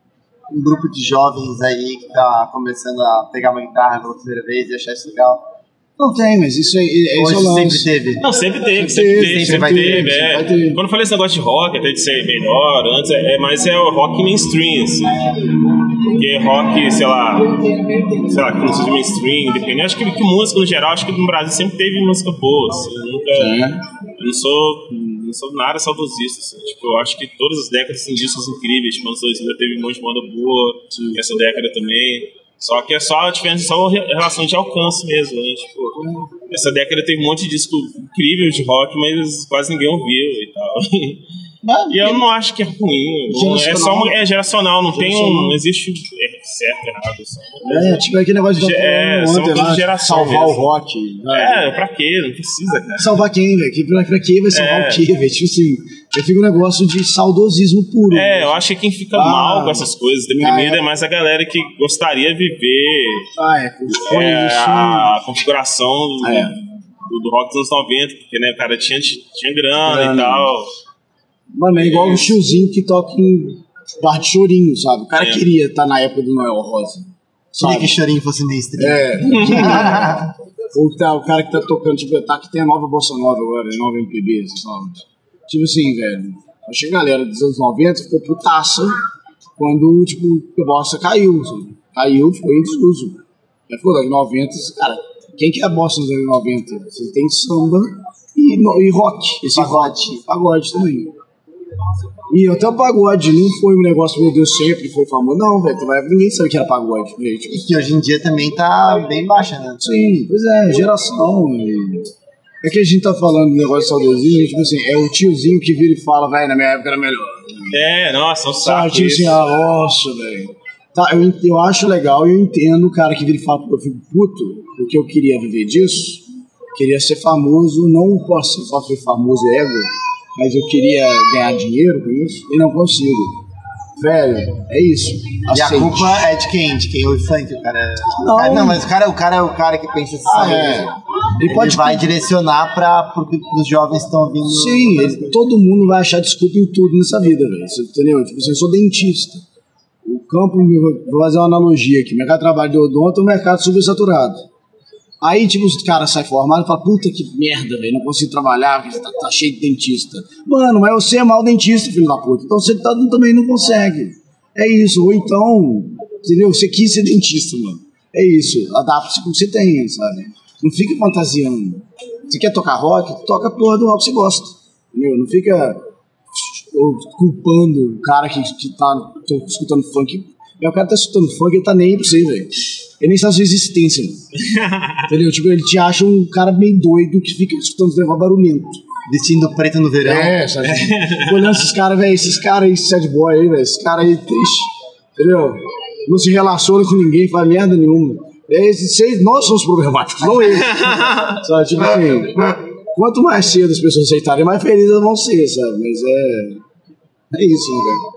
um grupo de jovens aí que tá começando a pegar uma guitarra pela primeira vez e achar isso legal? Não tem, mas isso aí é, é isso sempre lance. teve. Não, sempre teve, Sempre sempre teve, sempre sempre vai ter, teve. sempre é. vai ter. Quando eu falei esse negócio de rock, até de ser melhor, antes, é, é mais é o rock mainstream, assim. Porque rock, sei lá, sei lá, que não seja mainstream, independente. Acho que, que música, no geral, acho que no Brasil sempre teve música boa, assim. Eu nunca. Eu não sou, não sou nada saudosista, assim. Tipo, eu acho que todas as décadas tem discos incríveis. Tipo, anos 2000 teve um monte de banda boa, essa década também. Só que é só a diferença, só relação de alcance mesmo, né? Tipo, essa década teve um monte de disco incrível de rock, mas quase ninguém ouviu e tal. [LAUGHS] E eu não acho que é ruim. É só uma, é geracional, não tem um. Geracional. Não existe é certo, errado. Só. É, tipo aquele negócio de Ge- é, ontem lá, de geração salvar o mesmo. rock. vai. É, pra quê? Não precisa, cara. Salvar quem, velho? Pra, pra quê vai salvar É. o quê, velho? Tipo assim, aí fica um negócio de saudosismo puro. É, eu acho que quem fica Ah, mal com essas coisas, deprimido, ah, é. é mais a galera que gostaria de viver Ah, é. Foi é, isso. a configuração do, É. do, do rock dos anos 90, porque né, o cara tinha, tinha grana, Grana. e tal. Mano, é igual o tiozinho que toca em bar de chorinho, sabe? O cara É. queria estar na época do Noel Rosa. Queria Sabe? que chorinho fosse mainstream. É. [LAUGHS] Ou tá, o cara que tá tocando, tipo, tá que tem a nova Bossa Nova agora, a nova MPB, sabe? Tipo assim, velho. Acho que a galera dos anos 90 ficou putaça quando, tipo, a bossa caiu, sabe? Caiu, ficou em desuso. Aí ficou, nos 90, cara, quem que é a bossa nos anos 90? Você tem samba e, no- e rock. Esse rock, pagode também. E até o pagode não foi um negócio, meu Deus, sempre foi famoso. Não, velho, ninguém sabe que era pagode. velho. Tipo, E que hoje em dia também tá bem baixa, né? Sim, pois é, geração. e- É que a gente tá falando do negócio de saudosismo, tipo assim, é o tiozinho que vira e fala, velho, na minha época era melhor. É, nossa, é um Sabe, saco tipo isso. assim, ah, nossa, velho. Tá, eu, eu acho legal e eu entendo o cara que vira e fala, eu fico puto, porque eu queria viver disso, queria ser famoso, não posso só ser famoso ego, mas eu queria ganhar dinheiro com isso e não consigo. Velho, é isso. E a Aceite. culpa é de quem? De quem ouve funk? O cara... Não. O cara- não, mas o cara, o cara é o cara que pensa assim. Ah, é. Ele, Ele pode vai direcionar para porque os jovens estão ouvindo. Sim, ele- todo mundo vai achar desculpa em tudo nessa vida, velho. Entendeu? Tipo assim, eu sou dentista. O campo, vou fazer uma analogia aqui: mercado de trabalho de odonto é um mercado supersaturado. Aí, tipo, os caras saem formados e falam: puta que merda, velho, não consigo trabalhar, porque tá, tá cheio de dentista. Mano, mas você é mau dentista, filho da puta. Então você tá- também não consegue. É isso. Ou então, entendeu? Você quis ser dentista, mano. É isso. Adapte-se com o que você tem, sabe? Não fica fantasiando. Você quer tocar rock? Toca a porra do rock que você gosta. Entendeu? Não fica culpando o cara que, que tá escutando funk. É, o cara tá escutando funk, ele tá nem aí pra você, velho. Ele nem sabe a sua existência, mano. [LAUGHS] Entendeu? Tipo, ele te acha um cara meio doido que fica escutando negócios barulhento. Vestindo preto no verão. É, sabe? Fico olhando esses caras, velho, esses caras aí, sad boy aí, velho, esses caras aí triste, entendeu? Não se relaciona com ninguém, faz merda nenhuma. É, esses, nós somos problemáticos, não eles. [LAUGHS] sabe? Tipo assim, quanto mais cedo as pessoas aceitarem, mais felizes elas vão ser, sabe? Mas é. É isso, né, cara?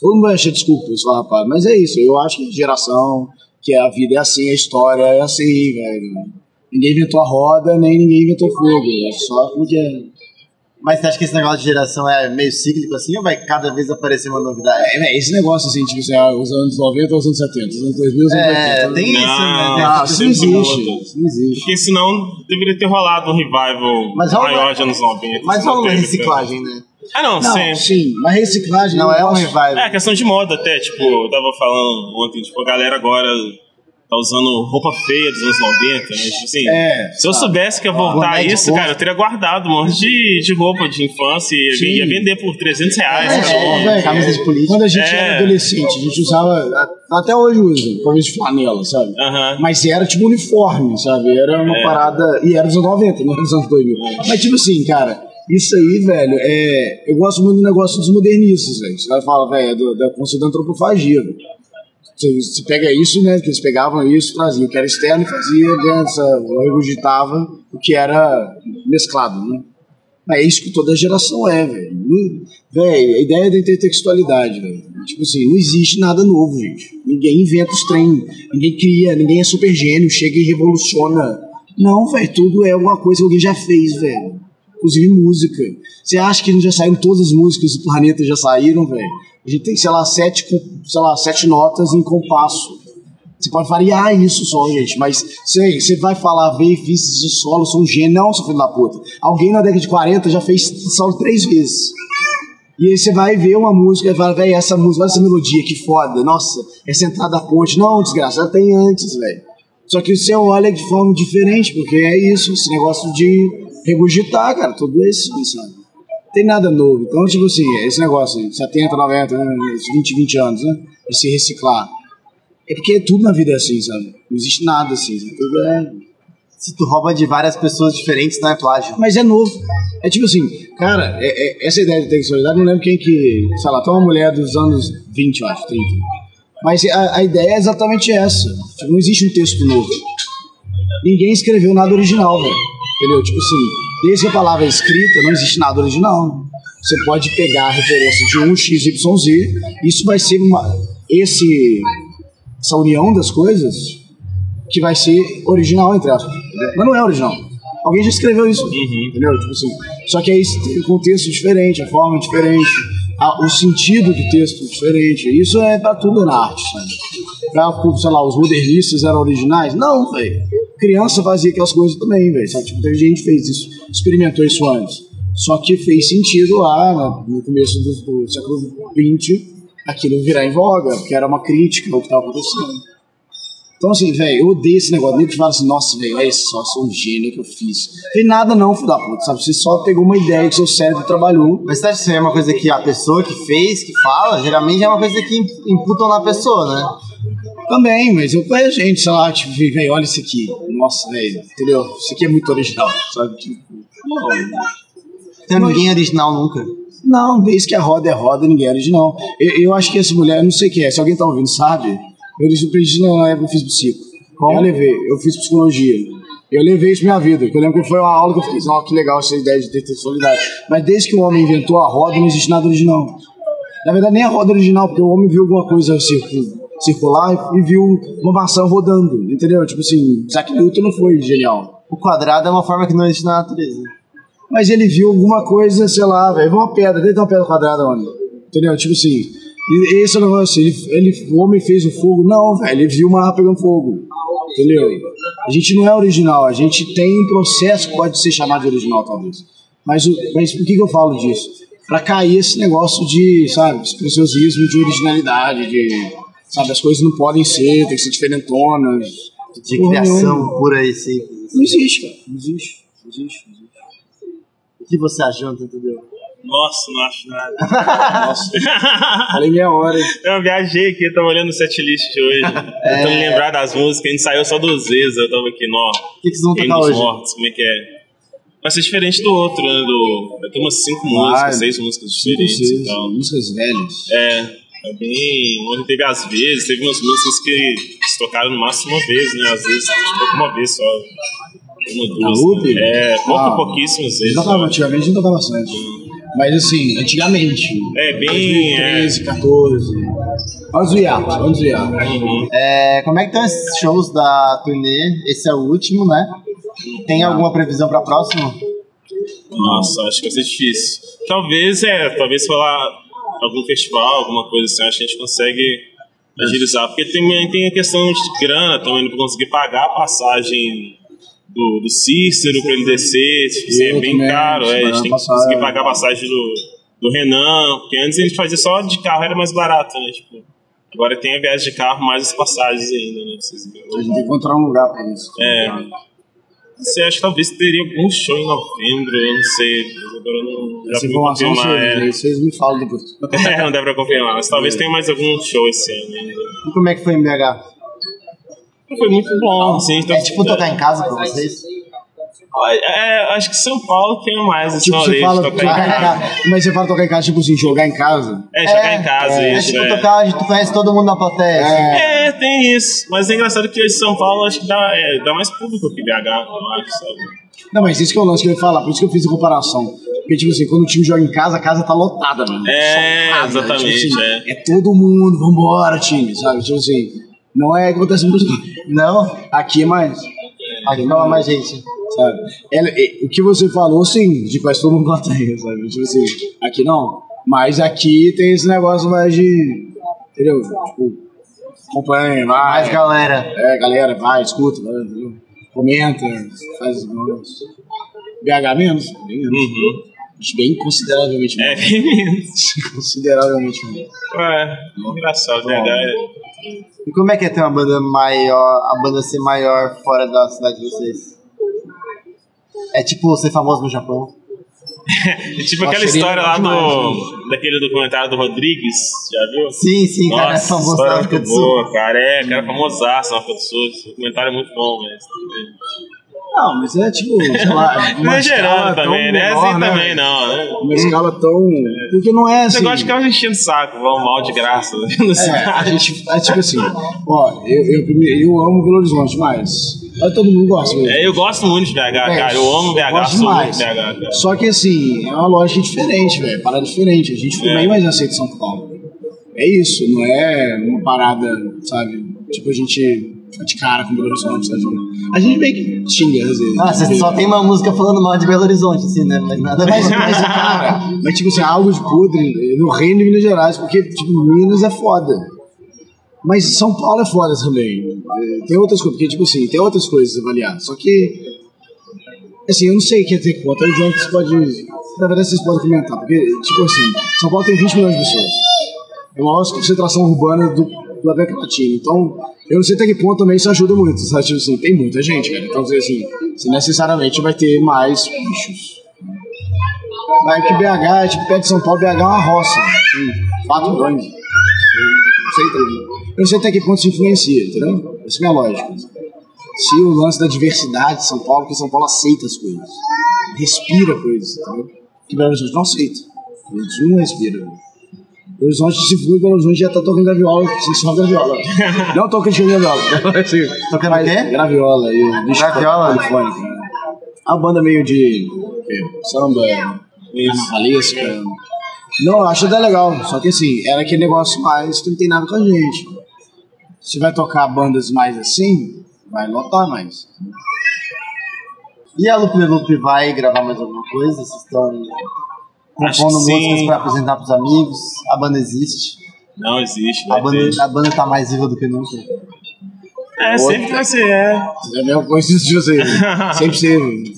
Todo mundo vai achar desculpas, falar, rapaz, mas é isso. Eu acho que geração, que a vida é assim, a história é assim, velho. Ninguém inventou a roda, nem ninguém inventou fogo. É só como que é. Mas você acha que esse negócio de geração é meio cíclico assim ou vai cada vez aparecer uma novidade? É, véi, esse negócio assim, tipo assim, ah, os anos 90 ou os anos 70, os anos 2000 os anos É, 80. tem isso, Não, né? Ah, isso não existe. Isso não existe. Porque senão deveria ter rolado um revival Mas rola- maior de anos 90. Mas rola uma reciclagem, né? Ah, não, Não, sempre. sim, mas reciclagem Não é um revival. É, questão de moda até, tipo, eu tava falando ontem, tipo, a galera agora tá usando roupa feia dos anos 90, né? Tipo assim, É, se eu soubesse que ia voltar boné de isso, cara, eu teria guardado um monte de, de roupa de infância e Sim. ia vender por 300 reais. É, um. velho, camisa de. Quando a gente É. era adolescente, a gente usava, até hoje usa, camisa de flanela, sabe? Aham. Mas era tipo uniforme, sabe? Era uma É. parada. E era dos anos 90, não era dos anos 2000. Mas tipo assim, cara, isso aí, velho, é. Eu gosto muito do negócio dos modernistas, velho. Você vai falar, velho, é do- da da antropofagia, velho. Você pega isso, né? Que eles pegavam isso, traziam o que era externo e fazia dança, regurgitava o que era mesclado, né? Mas é isso que toda geração é, velho. Não- Velho, a ideia da intertextualidade, velho. Tipo assim, não existe nada novo, gente. Ninguém inventa os trem, ninguém cria, ninguém é super gênio, chega e revoluciona. Não, velho, tudo é alguma coisa que alguém já fez, velho. Inclusive música. Você acha que já saíram todas as músicas do planeta, já saíram, velho? A gente tem, sei lá, sete, sei lá, sete notas em compasso. Você pode variar isso só, gente, mas sei, você vai falar, ver vistas de solo, sou um gênio. Não, seu filho da puta. Alguém na década de 40 já fez solo três vezes. E aí você vai ver uma música e fala, velho, essa música, olha essa melodia, que foda. Nossa, essa entrada da ponte. Não, desgraça, já tem antes, velho. Só que você olha de forma diferente, porque é isso, esse negócio de regurgitar, cara, tudo isso, sabe? Não tem nada novo. Então, tipo assim, esse negócio, de 70, 90, né, 20, 20 anos, né? De se reciclar. É porque tudo na vida é assim, sabe? Não existe nada assim. sabe? Tudo é. Se tu rouba de várias pessoas diferentes, não é plágio. Mas é novo. É tipo assim, cara, é- é- essa ideia de textualidade, não lembro quem que. Sei lá, tem uma mulher dos anos 20, eu acho, 30. Mas a, a ideia é exatamente essa. Tipo, não existe um texto novo. Ninguém escreveu nada original, velho. Entendeu? Tipo assim, desde que a palavra é escrita, não existe nada original. Você pode pegar a referência de um x, y, z, isso vai ser uma, esse, essa união das coisas que vai ser original, entre aspas. Mas não é original. Alguém já escreveu isso, entendeu? Tipo assim, só que aí tem um contexto diferente, a forma é diferente, a- o sentido do texto é diferente. Isso é pra tudo na arte, sabe? Pra, sei lá, os modernistas eram originais? Não, velho. Criança fazia aquelas coisas também, velho. Tipo, teve gente que fez isso, experimentou isso antes. Só que fez sentido lá no começo do, do século XX aquilo virar em voga, porque era uma crítica ao que estava acontecendo. Então, assim, velho, eu odeio esse negócio. Nem que fala assim, nossa, velho, olha só, sou um gênio que eu fiz. Tem nada não, filho da puta, sabe? Você só pegou uma ideia que seu cérebro trabalhou. Mas você acha que isso é uma coisa que a pessoa que fez, que fala, geralmente é uma coisa que imp- imputam na pessoa, né? Também, mas eu conheço gente, sei lá, tipo, velho, olha isso aqui. Nossa, velho, entendeu? Isso aqui é muito original, sabe? Tipo, Tem ninguém original nunca. Não, desde que a roda é roda, ninguém é original. Eu, eu acho que essa mulher, não sei quem é, se alguém tá ouvindo, sabe? Eu surpreendi na época que eu fiz psico. Eu levei, eu fiz psicologia. Eu levei isso minha vida, eu lembro que foi uma aula que eu fiz. Ó, que legal essa ideia de ter textualidade. Mas desde que o homem inventou a roda, não existe nada original. Na verdade, nem a roda original, porque o homem viu alguma coisa circu- circular e viu uma maçã rodando, entendeu? Tipo assim, Isaac Newton não foi genial. O quadrado é uma forma que não existe na natureza. Mas ele viu alguma coisa, sei lá, velho, uma pedra, dentro de uma pedra quadrada, mano. Entendeu? Tipo assim, e- esse é o negócio, ele, ele, o homem fez o fogo, não, velho, ele viu uma arma pegando fogo. Entendeu? A gente não é original, a gente tem um processo que pode ser chamado de original, talvez. Mas, o, mas por que, que eu falo disso? Pra cair esse negócio de, sabe, preciosismo de originalidade, de, sabe, as coisas não podem ser, tem que ser diferentonas. De criação pura e simples. Não existe, cara. Não existe. Não existe. Não existe. O que você achou, entendeu? Nossa, não acho nada. [LAUGHS] Nossa, falei meia hora. hein? Eu viajei aqui, eu tava olhando o setlist hoje. Tentando lembrar das músicas, a gente saiu só duas vezes. Eu tava aqui, nó. O que, que vocês vão tocar hoje? Mortos, como é que é? Vai ser diferente do outro, né? Do... Vai ter umas cinco músicas, seis músicas diferentes seis, e tal. músicas velhas. É, é bem. Ontem teve às vezes, teve umas músicas que se tocaram no máximo uma vez, né? Às vezes tocou uma vez só. Uma, duas. Loop? né? É, pouco, Ah. pouquíssimas A vezes. tocava antigamente, a gente tocava bastante. Mas assim, antigamente. É, bem. 2013, 14. Olha os hiatos, olha os hiatos. É, como é que estão esses shows da turnê? Esse é o último, né? Tem alguma previsão pra próximo? Nossa, acho que vai ser difícil. Talvez, é, talvez falar algum festival, alguma coisa assim, acho que a gente consegue agilizar. Porque também tem a questão de grana também, não conseguir pagar a passagem do, do Cícero pra ele descer, tipo, assim, é bem caro, é, a gente tem que conseguir pagar a passagem do, do Renan, porque antes a gente fazia só de carro, era mais barato, né? Tipo, agora tem a viagem de carro mais as passagens ainda, né? Vocês. A gente tem que encontrar um lugar pra isso. É. Você acha que talvez teria algum show em novembro, eu não sei. mas Agora eu não Essa informação confirmar. chega, É. aí vocês me falam depois. [LAUGHS] É, não dá pra confirmar, mas talvez tenha mais algum show esse ano ainda. E como é que foi em BH? Foi muito bom, assim. É tipo tocar em casa pra vocês? É, acho que São Paulo tem mais esse Tipo, rolê você fala de tocar em tocar em casa. casa. Mas você fala tocar em casa, tipo assim, jogar em casa. É, jogar em casa, é, isso, tipo é. tocar onde tu conhece todo mundo na plateia. assim. É, tem isso. Mas é engraçado que hoje São Paulo acho que dá, é, dá mais público que BH, eu acho, sabe? Não, mas isso que é o lance que eu ia falar, por isso que eu fiz a comparação. Porque, tipo assim, quando o time joga em casa, a casa tá lotada, mano. É, casa, exatamente, tipo assim, é. é todo mundo, vambora, time, sabe? Tipo assim, não é que acontece muito. Não? Aqui é mais. Aqui fala mais gente. sabe? Ela- é, o que você falou, sim, de quase todo mundo plateia, sabe? Tipo assim, aqui não. Mas aqui tem esse negócio mais de. Entendeu? Tipo, acompanha, vai. Mais galera. É, galera, vai, escuta, vai, entendeu? comenta, faz os negócios. BH menos, bem menos. Uhum. Bem consideravelmente É, menos. bem menos. [LAUGHS] consideravelmente menos. É, engraçado, BH é. E como é que é ter uma banda maior, a banda ser maior fora da cidade de vocês? É tipo ser famoso no Japão. É tipo Nossa, aquela história lá do. daquele documentário do Rodrigues, já viu? Sim, sim, cara, é Nossa, famoso na África do Sul. boa, cara. É, cara famosaço na África do Sul. Esse documentário é muito bom, velho. Não, mas é tipo, sei lá. [LAUGHS] Não é tão também, né? menor, Assim né? também não, né? Uma escala tão. Porque não é Você assim. gosta de ficar enchendo o saco, vão mal de graça. né? É, a gente. É tipo assim, ó, eu, eu, eu amo Belo Horizonte, mas. Mas todo mundo gosta mesmo. É, eu gosto muito de BH, cara. Eu amo BH, gosto sou muito demais. BH, cara. Só que assim, é uma lógica diferente, velho. Parada diferente. A gente foi É. bem mais aceito em São Paulo. É isso, não é uma parada, sabe? Tipo, a gente fica de cara com Belo Horizonte, sabe? A gente meio que xinga às vezes. Ah, você só tem uma música falando mal de Belo Horizonte, assim, né? Mas nada mais. [LAUGHS] Mas, cara, mas tipo assim, algo de podre no reino de Minas Gerais, porque, tipo, Minas é foda. Mas São Paulo é foda também. É, Tem outras coisas, porque, tipo assim, tem outras coisas a avaliar. Só que, assim, eu não sei quer ter conta. O João pode. Na verdade, vocês podem comentar, porque, tipo assim, São Paulo tem 20 milhões de pessoas. É uma maior concentração urbana do, do América Latina. Então, eu não sei até que ponto também isso ajuda muito, sabe? Tipo assim, tem muita gente, cara. Então, assim, você necessariamente vai ter mais bichos. Mas que BH, é tipo, perto de São Paulo, BH é uma roça. Quatro milhões. Eu não sei. Eu não sei até que ponto isso influencia, entendeu? Essa é a minha lógica. Se o lance da diversidade de São Paulo, porque São Paulo aceita as coisas. Respira coisas, entendeu? Que Belo Horizonte não aceita. Belo não respira. Horizonte, se for, Belo Horizonte já tá tocando graviola, só graviola. [LAUGHS] não tô criticando graviola. Tocando o quê? Graviola e o bicho Graviola? polifônico. né? A banda meio de é, samba, carnavalesca. Não, acho até legal. Só que assim, era aquele negócio mais que não tem nada com a gente. Se vai tocar bandas mais assim, vai lotar mais. E a Lupe Lupe vai gravar mais alguma coisa? Vocês estão compondo músicas pra apresentar pros amigos? A banda existe? Não existe, A banda, a banda tá mais viva do que nunca? É, sempre vai ser, é. É a mesma coisa de você. [LAUGHS] Sempre teve.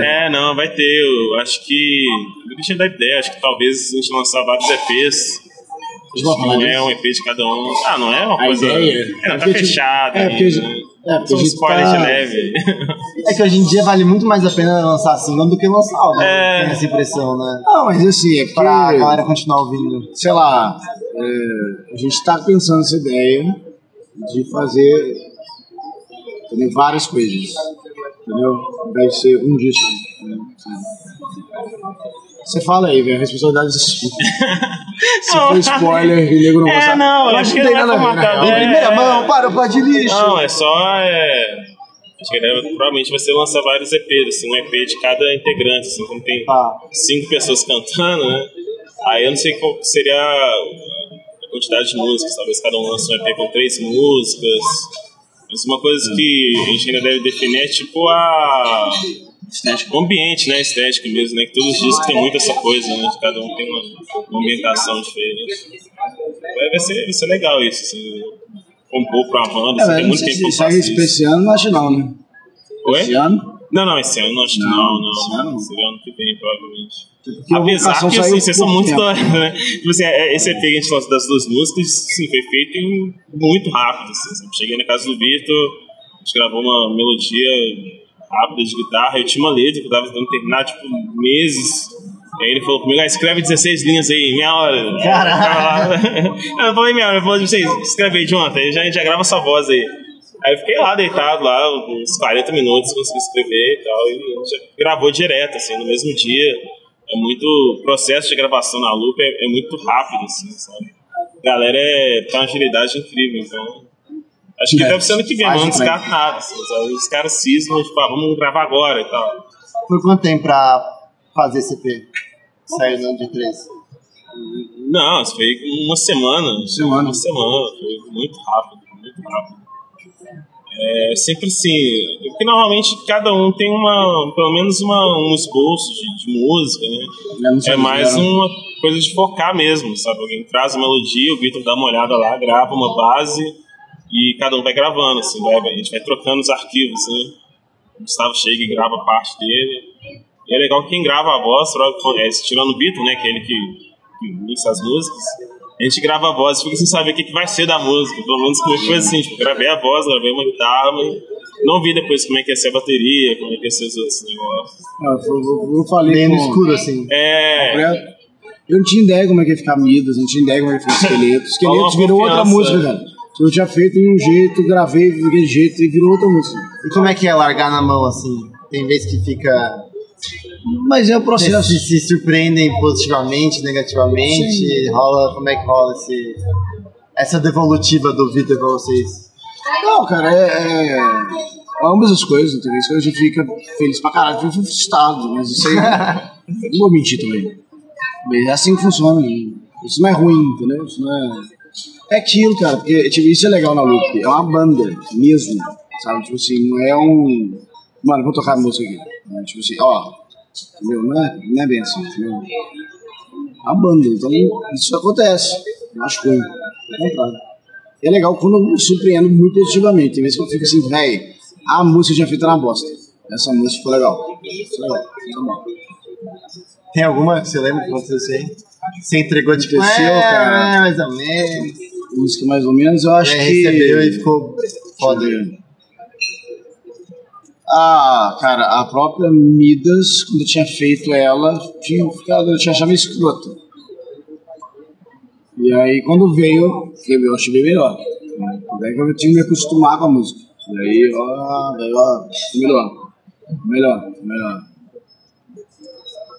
É. É, não, vai ter. Eu acho que. Eu deixei da ideia, acho que talvez a gente lançar vários EPs. Não é um EP de cada um. Ah, não é uma A coisa. ideia É, é tá fechado. é, porque- é, porque a gente spoilers tá- de leve. É que hoje em dia vale muito mais a pena lançar single do que lançar álbum. É. Tem essa impressão, né? Não, mas assim, é Pra porque, galera continuar ouvindo. sei lá, é, a gente tá pensando nessa ideia de fazer também várias coisas. Entendeu? Vai ser um disco. né? Você fala aí, velho, a responsabilidade é sua. [LAUGHS] Se Não. for spoiler e nego não É, gostar. não, eu acho que não tem nada a ver, né? Em primeira É. mão, para o pó de lixo! Não, é só. É... Acho que ele provavelmente vai ser lançar vários EPs, assim, um EP de cada integrante, assim, como tem Tá. cinco pessoas cantando, né? Aí eu não sei qual seria a quantidade de músicas, talvez cada um lance um EP com três músicas. Mas uma coisa que a gente ainda deve definir é tipo a. O ambiente, né? Estética mesmo, né? Que todos os discos tem muito essa coisa, né? Cada um tem uma, uma ambientação diferente. Vai, vai, ser, vai ser legal isso, assim. Compor pra banda, É, assim, tem muito tempo que eu faço isso. esse ano, não acho não, né? Oi? Esse ano? Não, não, esse ano acho que Não, não, não. esse ano. Seria ano que vem, provavelmente. Porque Apesar que assim, vocês são muito doidos, [LAUGHS] né? Tipo assim, é- esse EP que a gente lançou das duas músicas, sim, foi feito em- muito rápido. Assim, sabe? Cheguei na casa do Vitor, a gente gravou uma melodia rápida de guitarra, eu tinha uma letra que eu tava tentando terminar, tipo, meses. Aí ele falou comigo, ah, escreve 16 linhas aí, meia hora. Caralho. Eu não falei meia hora, eu falei, tipo assim, escreve aí, Jonathan, aí já, a gente já grava sua voz aí. Aí eu fiquei lá, deitado lá, uns 40 minutos, consegui escrever e tal. E gente gravou direto, assim, no mesmo dia. É muito. O processo de gravação na Loop é, é muito rápido, assim, sabe? A galera é, tem uma agilidade incrível, então. Acho que É, deve ser ano que vem, faz mas não também. descarta nada. Assim, sabe? Os caras cismam, tipo, ah, vamos gravar agora e tal. Foi quanto tempo pra fazer esse EP? Saiu no dia 13. Não, isso foi uma semana. semana. Uma semana, foi muito rápido, muito rápido. É sempre assim, porque normalmente cada um tem uma, pelo menos uma, um esboço de, de música, né? É mais uma coisa de focar mesmo, sabe? Alguém traz a melodia, o Vitor dá uma olhada lá, grava uma base e cada um vai gravando, assim, vai, a gente vai trocando os arquivos, né? O Gustavo chega e grava parte dele. E é legal que quem grava a voz, é, tirando o Vitor, né? Que é ele que, que mixa as músicas, a gente grava a voz e fica sem saber o que, que vai ser da música. Pelo menos comigo foi assim, tipo, gravei a voz, gravei uma guitarra, mas não vi depois como é que ia ser a bateria, como é que ia ser os outros negócios. Ah, Eu, eu, eu falei Meio no escuro, assim. É, Eu não tinha ideia como é que ia ficar Midas, não tinha ideia como é que ia ficar Esqueleto. [LAUGHS] Esqueleto virou outra confiança. música, cara. Eu tinha feito de um jeito, gravei daquele jeito e virou outra música. E como é que é largar na mão, assim? Tem vezes que fica... Mas é o processo. Se, se surpreendem positivamente, negativamente, rola... Como é que rola esse... Essa devolutiva do Vitor pra vocês? Não, cara, é, é- Ambas as coisas, vezes que a gente fica feliz pra caralho, fica frustrado, mas isso aí. [LAUGHS] não vou mentir também. Mas é assim que funciona. Isso não é ruim, entendeu? Isso não é. É aquilo, cara, porque tipo, isso é legal na Loop. É uma banda mesmo, sabe? Tipo assim, não é um. Mano, vou tocar música aqui. Né? Tipo assim, ó. Entendeu? Não é, não é bem assim, entendeu? É uma banda, então isso acontece. Não acho ruim. Ao contrário. E é legal quando eu me surpreendo muito positivamente. Tem vezes que eu fico assim, velho, a música eu tinha feito na bosta. Essa música ficou legal. Ficou legal. Ficou bom. Tem alguma que você lembra que aconteceu aí? Você entregou, tipo, Aconteceu, é, cara. mais ou menos. Música mais ou menos, eu acho Aí que. recebeu e ficou foda. Eu. Ah, cara, a própria Midas, quando eu tinha feito ela, tinha ficado, eu tinha achado meio escrota. E aí quando veio, eu achei bem melhor. Daí que eu tinha que me acostumar com a música. E aí, ó, daí, ó, melhor. Melhor, melhor.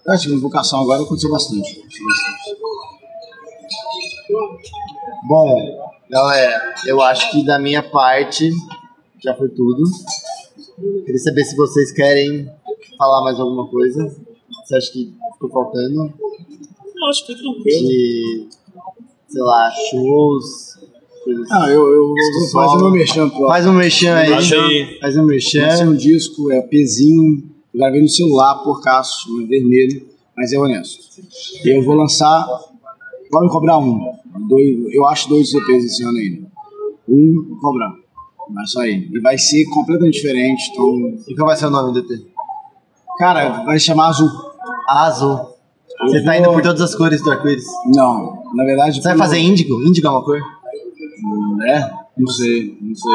Acho que a vocação agora aconteceu bastante. Bom, galera, eu acho que da minha parte já foi tudo. Queria saber se vocês querem falar mais alguma coisa. Você acha que ficou faltando? não, acho que foi tranquilo. De, sei lá, shows, coisas Ah, eu, eu vou Disco fazer solo. meu merchan pro Faz um merchan aí. Faz. Faz um Esse é merchan. um disco, é pezinho, eu gravei no celular, por caço, é vermelho, mas é honesto. E eu vou lançar, podem cobrar um, dois, eu acho dois EPs esse ano ainda. Um, vou cobrar, vai sair. E vai ser completamente diferente, então, E qual vai ser o nome do EP? cara, vai chamar Azul. Azul. Você tá indo por todas as cores do arco-íris. Não, na verdade... Você vai fazer índigo? Índigo é uma cor? É? Não sei, não sei.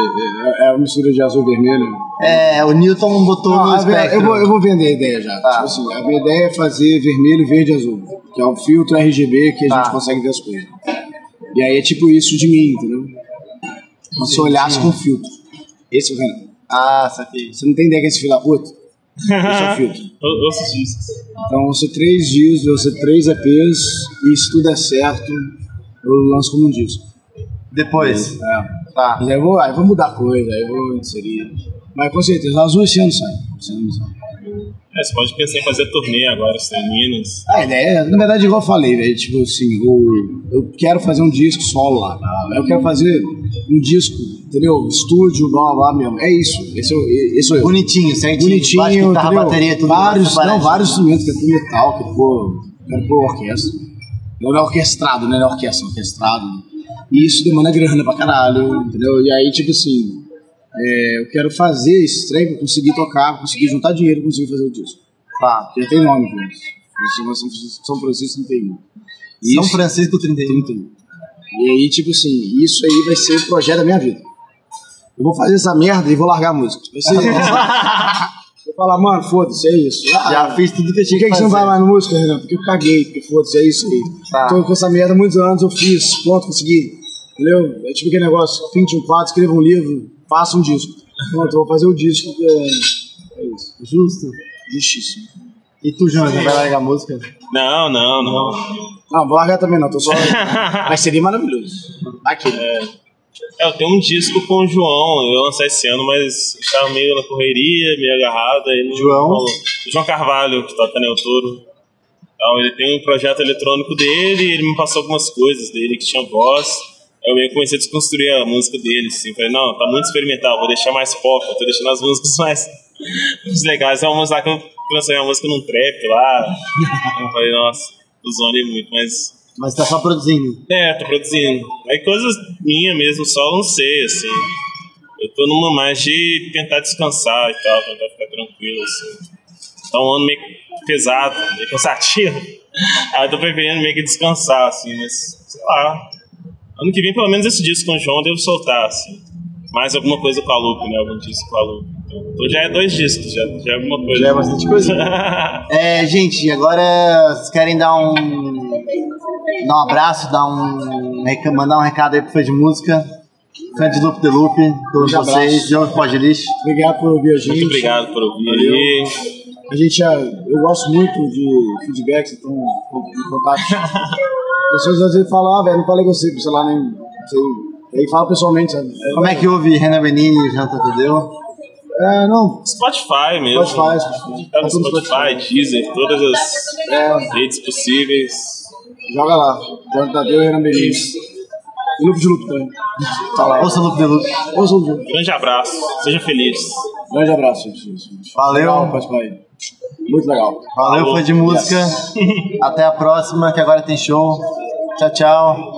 É, é uma mistura de azul e vermelho. É, o Newton botou Não, no espectro. eu, vou, eu vou vender a ideia já. Tá. Tipo assim, a minha ideia é fazer vermelho, verde e azul. Que é o filtro RGB que a Tá. gente consegue ver as coisas. E aí é tipo isso de mim, entendeu? Como se eu olhasse com filtro. Esse é o Renan. Ah, saquei. Você não tem ideia que é esse filho da puta? Esse é o filtro. Ou- Ouça os discos. Então vão ser três dias, vão ser três EPs, e se tudo der certo, eu lanço como um disco. Depois. É. Tá. Mas aí eu vou, aí eu vou mudar coisa, aí eu vou inserir. Mas com certeza, sai. Esse ano sai. É, você pode pensar em fazer turnê agora, se tem Minas. A ideia, na verdade, igual eu falei, velho, tipo assim, o- eu quero fazer um disco solo lá, tá? eu quero fazer um disco, entendeu? Estúdio, blá blá blá mesmo. É isso, esse, é o- esse eu. Bonitinho, certinho. Bonitinho, Baixo, guitarra, entendeu? bateria, tudo vários, não, vários instrumentos, quero pôr metal, quero pôr, quero pôr orquestra. Não é orquestrado, né? Não é orquestra, é orquestrado. E isso demanda grana pra caralho, entendeu? E aí, tipo assim, é, eu quero fazer esse trem pra conseguir tocar, pra conseguir juntar dinheiro, pra conseguir fazer o disco. Tá. Já tem nome pra isso. São, São Francisco 31. E São isso- Francisco 31. 31. E aí, tipo assim, isso aí vai ser o projeto da minha vida. Eu vou fazer essa merda e vou largar a música. Vai ser [LAUGHS] Vou falar, mano, foda-se, é isso. Ah, Já fiz tudo que eu por tinha que, que que você não vai fazer. mais na música, Renan? Porque eu caguei, porque foda-se, é isso aí. Tá. Tô com essa merda há muitos anos, eu fiz, pronto, consegui. Entendeu? É tipo aquele negócio, pinte um quadro, escreva um livro, faça um disco. Pronto, eu vou fazer o disco. É, é isso. Justo. Justíssimo. E tu, João, vai largar a música? Não, não, não. Não, vou largar também não, tô só. [LAUGHS] Mas seria maravilhoso. Aqui. É, eu tenho um disco com o João, eu ia lançar esse ano, mas estava meio na correria, meio agarrado. Não João? O João Carvalho, que toca Neutoro. Então, ele tem um projeto eletrônico dele e ele me passou algumas coisas dele que tinha voz. Eu meio que comecei a desconstruir a música dele, assim. Falei, não, tá muito experimental, vou deixar mais pop, tô deixando as músicas [LAUGHS] mais, mais legais. É uma música lá que eu transformei a música num trap lá. Eu falei, nossa, usou muito, mas Mas tá só produzindo. é, tô produzindo. Aí coisas minhas mesmo, só lancei, assim. Eu tô numa mais de tentar descansar e tal, tentar ficar tranquilo, assim. Tá um ano meio pesado, meio cansativo. [LAUGHS] Aí eu tô preferindo meio que descansar, assim, mas sei lá. Ano que vem, pelo menos esse disco com o João, eu devo soltar, assim. Mais alguma coisa com a Lupe, né? Algum disco com a Lupe. Então, já é dois discos, já, já é alguma coisa. Já é bastante coisa. [LAUGHS] É, gente, agora vocês querem dar um. dar um abraço, dar um. mandar um recado aí pro fã de música. Fã de Loop de Loop, todos vocês. João Pode Lixo. Obrigado por ouvir a gente. Muito obrigado por ouvir Valeu. aí. A gente eu gosto muito de feedbacks, então, em contato. [LAUGHS] Pessoas às vezes falam, ah, velho, não falei com você, sei lá, nem. Sei. E aí fala pessoalmente, sabe? Como é que ouve Renan Benini e Janta Tadeu? É, não. Spotify mesmo. Spotify, Spotify. Tá no Tá tudo Spotify, Deezer, todas as É, redes possíveis. joga lá. Jonathan Tadeu e Renan Benítez. E Lupe de Lupe também. Tá lá. Ouça Loop de Loop. Ouça o Lupe. Grande abraço, seja feliz. Grande abraço. gente. Valeu. Aí. Muito legal. Valeu, Falou. fã de música. Até a próxima, que agora tem show. Tchau, tchau.